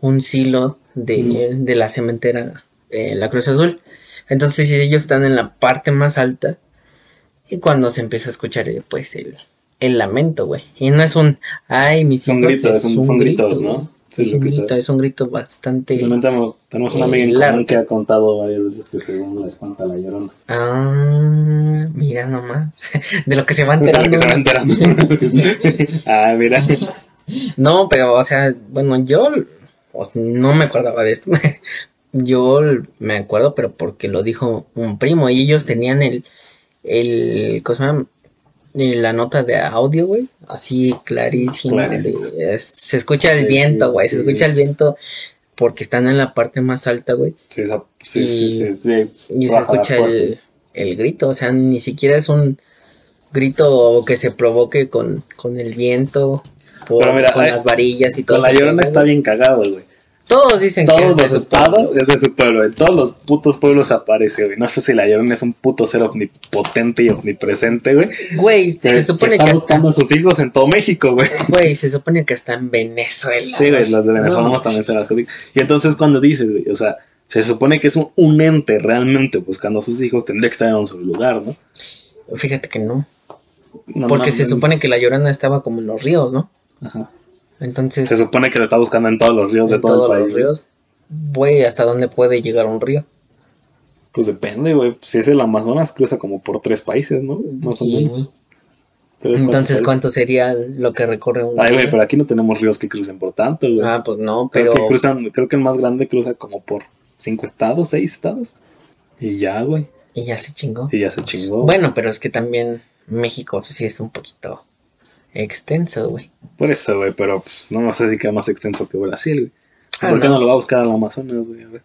un silo de, de la cementera en La Cruz Azul. Entonces ellos están en la parte más alta y cuando se empieza a escuchar eh, pues el, el lamento, güey. Y no es un, ay, mis son gritos, son, gritos, ¿no? es, un grito, es un grito bastante. Tenemos, tenemos una amiga en común que ha contado varias veces que según la espanta la llorona. Ah, mira nomás. [laughs] [laughs] De lo que se va enterando. De lo que se va enterando. [laughs] ah, mira. No, pero, o sea, bueno, yo no me acordaba de esto. yo me acuerdo, pero porque lo dijo un primo y ellos tenían el, el, ¿cómo se llama? La nota de audio, güey, así clarísima. se escucha el viento, güey, se escucha el viento porque están en la parte más alta, güey. Sí, sí, sí, Y se escucha el, el, grito, o sea, ni siquiera es un grito que se provoque con, con el viento, con las varillas y todo. Con la llorona está bien cagado, güey. Todos dicen que es de los estados es de su pueblo. En todos los putos pueblos aparece, güey. No sé si la Llorona es un puto ser omnipotente y omnipresente, güey. Güey, se supone que, está buscando a sus hijos en todo México, güey. Güey, se supone que está en Venezuela. Sí, güey, las de Venezuela también se las Y entonces cuando dices, güey, o sea, se supone que es un, ente realmente buscando a sus hijos, tendría que estar en su lugar, ¿no? Fíjate que no. Porque se supone que la Llorona estaba como en los ríos, ¿no? Ajá. Entonces. Se supone que lo está buscando en todos los ríos de todo el país. Los ríos, güey, ¿hasta dónde puede llegar un río? Pues depende, güey. Si es el Amazonas, cruza como por tres países, ¿no? Más o menos. Entonces, ¿cuánto sería lo que recorre un Ay, güey, pero aquí no tenemos ríos que crucen por tanto, güey. Ah, pues no, pero. Creo que, cruzan, creo que el más grande cruza como por cinco estados, seis estados. Y ya, güey. Y ya se chingó. Y ya se chingó. Bueno, pero es que también México sí es un poquito extenso, güey. Por eso, güey, pero pues, no sé si queda más extenso que Brasil, güey. Ah, ¿Por qué no. lo va a buscar al Amazonas, güey? A ver.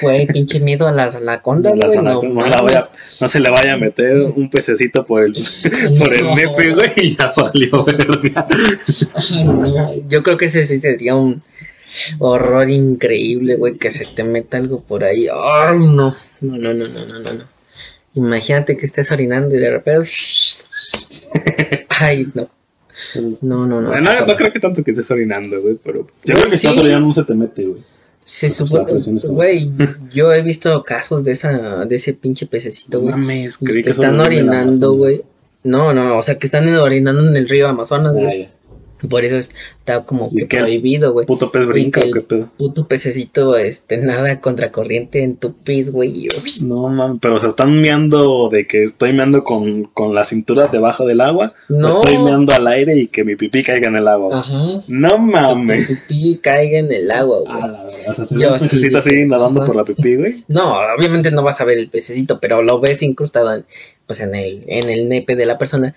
Güey, pinche miedo a las anacondas, [laughs] güey. No, no, se le vaya a meter un pececito por el, [laughs] por el nepe, güey, y ya valió verga. Yo creo que ese sí sería un horror increíble, güey, que se te meta algo por ahí. Ay, no. No, no, no, no, no, no. Imagínate que estés orinando y de repente [laughs] Ay, no. No, no, no. no, creo que tanto que estés orinando, güey, pero yo creo que si estás orinando no se te mete, güey. Se supone, güey, [laughs] yo he visto casos de esa, de ese pinche pececito, güey. Mames, que, que están orinando, güey. No, no, o sea, que están orinando en el río Amazonas, güey. Por eso está como que prohibido, güey. Puto pez brinca o qué pedo. Puto pececito, este, nada contracorriente en tu pis, güey. No, man, pero se están meando de que estoy meando con, con la cintura debajo del agua. No. O estoy meando al aire y que mi pipí caiga en el agua. Ajá. No mames. Que tu pipí caiga en el agua, güey. Ah, la verdad. O sea, Yo, un pececito así nadando por la pipí, güey. No, obviamente no vas a ver el pececito, pero lo ves incrustado en, pues en el, en el nepe de la persona.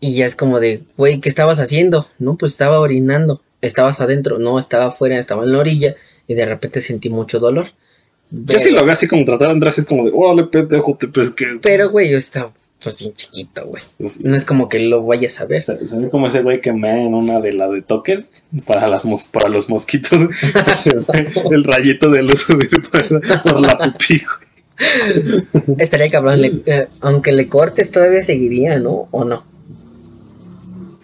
Y ya es como de, güey, ¿qué estabas haciendo? No, pues estaba orinando. Estabas adentro, no, estaba afuera, estaba en la orilla y de repente sentí mucho dolor. Pero, ya si lo veo así como tratar de entrar así es como de, órale, pendejo, te pues que. Pero, güey, yo estaba, pues bien chiquito, güey. Pues no es como que lo vayas a ver. Se, ve como ese güey que me en una de la de toques para las para los mosquitos. [laughs] el rayito de luz subir por, la pupí, güey. Estaría cabrón, eh, aunque le cortes todavía seguiría, ¿no? ¿O no?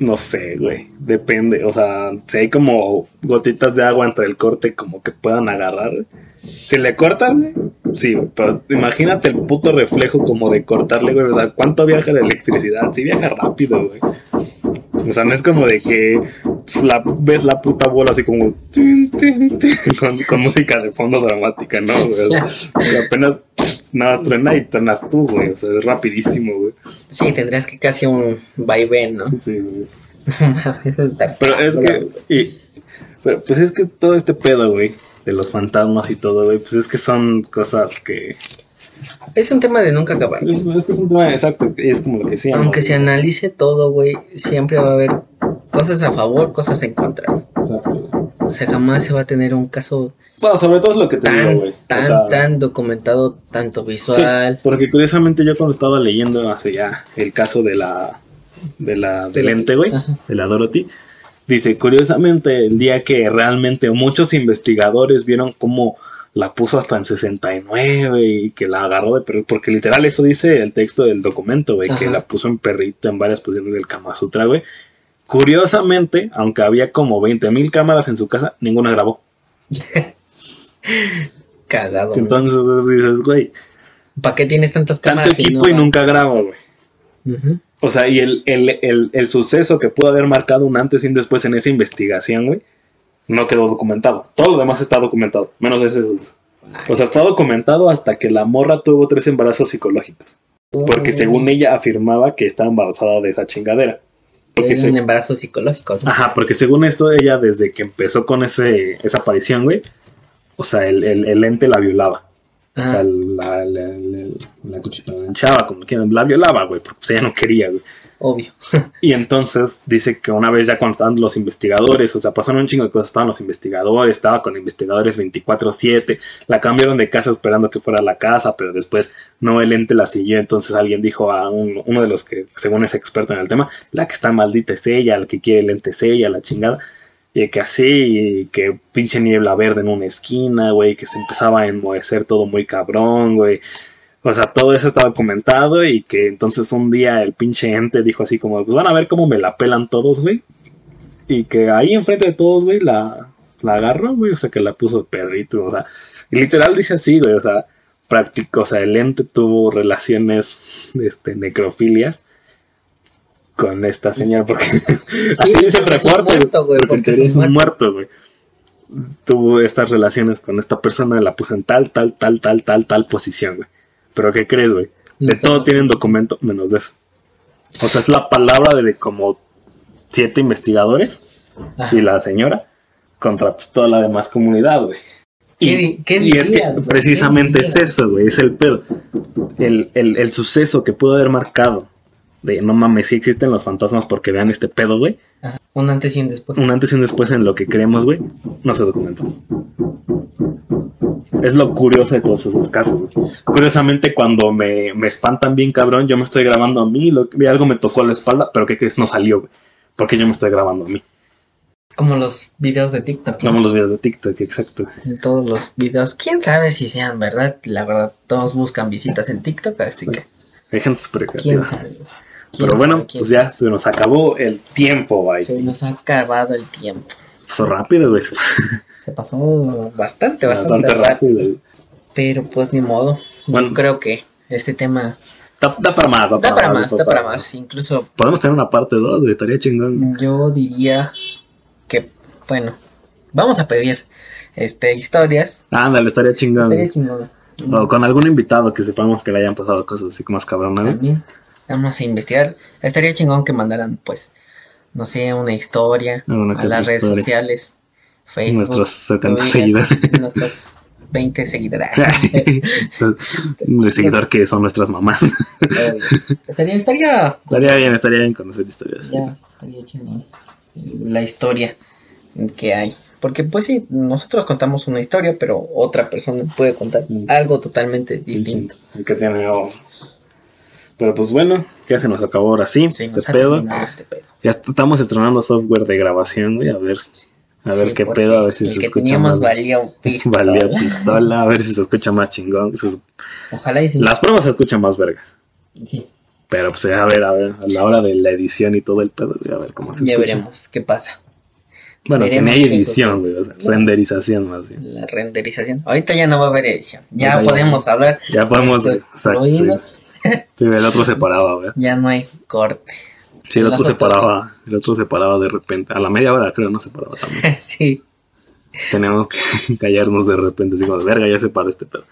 No sé, güey. Depende. O sea, si hay como gotitas de agua entre el corte como que puedan agarrar. Si le cortas, güey. Sí, pero imagínate el puto reflejo como de cortarle, güey. O sea, ¿cuánto viaja la electricidad? Sí viaja rápido, güey. O sea, no es como de que la, ves la puta bola así como [laughs] con, música de fondo dramática, ¿no? Güey? [laughs] apenas nada truena y truenas tú, güey. O sea, es rapidísimo, güey. Sí, tendrías que casi un vaivén, ¿no? Sí, güey. [laughs] pero es que, y, pero, pues es que todo este pedo, güey, de los fantasmas y todo, güey, pues es que son cosas que... Es un tema de nunca acabar. Es, que es un tema exacto, es como lo que decía. Aunque se analice todo, güey, siempre va a haber cosas a favor, cosas en contra. Exacto. O sea, jamás se va a tener un caso bueno, sobre todo es lo que te tan, digo, güey. Tan, tan documentado, tanto visual. porque curiosamente yo cuando estaba leyendo hace ya el caso de la de la del ente, güey, de la Dorothy, dice, curiosamente el día que realmente muchos investigadores vieron cómo la puso hasta en 69 y que la agarró de perrito, porque literal eso dice el texto del documento, güey, que la puso en perrito en varias posiciones del Kama Sutra, güey. Curiosamente, aunque había como 20 mil cámaras en su casa, ninguna grabó. [laughs] Cagado. Entonces dices, güey. ¿Para qué tienes tantas cámaras? Tanto equipo y, nunca graba, güey. O sea, y el, el, el, suceso que pudo haber marcado un antes y un después en esa investigación, güey, no quedó documentado. Todo lo demás está documentado, menos ese suceso. O sea, está documentado hasta que la morra tuvo tres embarazos psicológicos. Porque según ella afirmaba que estaba embarazada de esa chingadera. Porque es un embarazo psicológico. Ajá, porque según esto, ella desde que empezó con ese, esa aparición, güey, o sea, el, el, ente la violaba. O sea, la, la, la, como quieran, la violaba, güey, porque pues, ella no quería, güey. Obvio. y entonces dice que una vez ya cuando estaban los investigadores, o sea, pasaron un chingo de cosas, estaban los investigadores, estaba con investigadores 24-7, la cambiaron de casa esperando que fuera la casa, pero después no, el ente la siguió, entonces alguien dijo a uno de los que, según es experto en el tema, la que está maldita es ella, el que quiere el ente es ella, la chingada. Y que así, y que pinche niebla verde en una esquina, güey, que se empezaba a enmohecer todo muy cabrón, güey. O sea, todo eso estaba comentado y que entonces un día el pinche ente dijo así como, pues van a ver cómo me la pelan todos, güey. Y que ahí enfrente de todos, güey, la, la agarró, güey, o sea, que la puso perrito, o sea, y literal dice así, güey, o sea, práctico, o sea, el ente tuvo relaciones, este, necrofilias con esta señora, porque [laughs] así dice el reporte, güey, porque, es un muerto, güey. Tuvo estas relaciones con esta persona, la puso en tal, tal, tal, tal, tal, tal posición, güey. Pero ¿qué crees, güey? De todo tienen documento menos de eso. O sea, es la palabra de como siete investigadores y la señora contra pues, toda la demás comunidad, güey. Y, ¿Qué, y es que precisamente es eso, güey, es el pedo. El, el, el, suceso que pudo haber marcado de no mames, sí existen los fantasmas porque vean este pedo, güey. Un antes y un después. Un antes y un después en lo que creemos, güey. No se documentó. Es lo curioso de todos esos casos. Curiosamente, cuando me, me, espantan bien cabrón, yo me estoy grabando a mí, lo, algo me tocó la espalda, pero ¿qué crees? No salió, güey. Porque yo me estoy grabando a mí. Como los videos de TikTok. Como los videos de TikTok, exacto. todos los videos. ¿Quién sabe si sean verdad? La verdad, todos buscan visitas en TikTok, así que... Hay gente súper ¿Quién sabe? Pero bueno, pues ya se nos acabó el tiempo, güey. Se nos ha acabado el tiempo. Se pasó rápido, güey. Se pasó bastante, bastante, rápido. Pero pues ni modo. Bueno, creo que este tema Da, para más, da, para, más, da para más. Incluso. Podemos tener una parte 2, güey, estaría chingón. Yo diría que, bueno, vamos a pedir este historias. Ándale, estaría chingón. Estaría chingón. O con algún invitado que sepamos que le hayan pasado cosas así como más cabronas. También. Vamos a investigar. Estaría chingón que mandaran, pues, no sé, una historia a las redes sociales. Facebook, nuestros 70 seguidores. [laughs] Nuestros 20 seguidores. [laughs] Un seguidor que son nuestras mamás. [laughs] estaría, estaría, estaría bien, estaría bien conocer historias. Ya, estaría chingón. La historia que hay. Porque pues sí, nosotros contamos una historia, pero otra persona puede contar mm. algo totalmente distinto. Que tiene Pero pues bueno, ya se nos acabó ahora sí, Sí, este, pedo. este pedo. Ya est- estamos estrenando software de grabación, güey, a ver. A ver Sí, qué pedo, a ver si se escucha teníamos más. valía [laughs] pistola. Pistola, a ver si se escucha más chingón. Se- Ojalá y sí. Las pruebas se escuchan más vergas. Sí, Pero pues a ver, a ver, a la hora de la edición y todo el pedo, güey, a ver cómo se ya escucha. veremos qué pasa. Bueno, que no hay edición, güey, o sea, renderización más bien. La renderización. Ahorita ya no va a haber edición. Ya ya podemos hablar. Ya podemos, exacto, sí. el otro se paraba, güey. Ya no hay corte. Sí, el otro se paraba, el otro se paraba de repente. A la media hora creo no se paraba también. [laughs] sí. Tenemos que [laughs] callarnos de repente, como de verga, ya se para este pedo.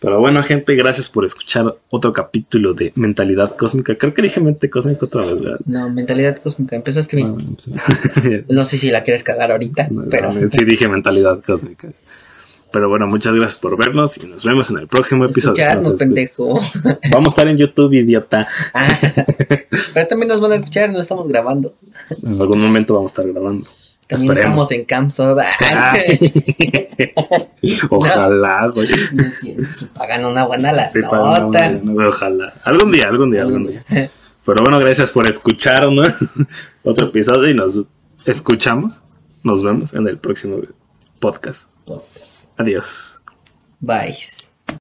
Pero bueno, gente, gracias por escuchar otro capítulo de Mentalidad Cósmica. Creo que dije mente cósmica otra vez, ¿verdad? No, mentalidad cósmica. Empezaste bien. Ah, sí. [laughs] No sé si la quieres cagar ahorita, pero Sí, dije mentalidad cósmica. Pero bueno, muchas gracias por vernos y nos vemos en el próximo episodio. escucharnos, Nos escu- pendejo. Vamos a estar en YouTube, idiota. Ah, pero también nos van a escuchar, no estamos grabando. En algún momento vamos a estar grabando. También Esperemos. estamos en Camp Soda. [laughs] Ojalá, güey. Pagan una buena la Sí, ojalá. Algún día, algún día, algún día. Pero bueno, gracias por escucharnos. [laughs] Otro episodio y nos escuchamos. Nos vemos en el próximo podcast. Adiós. Bye.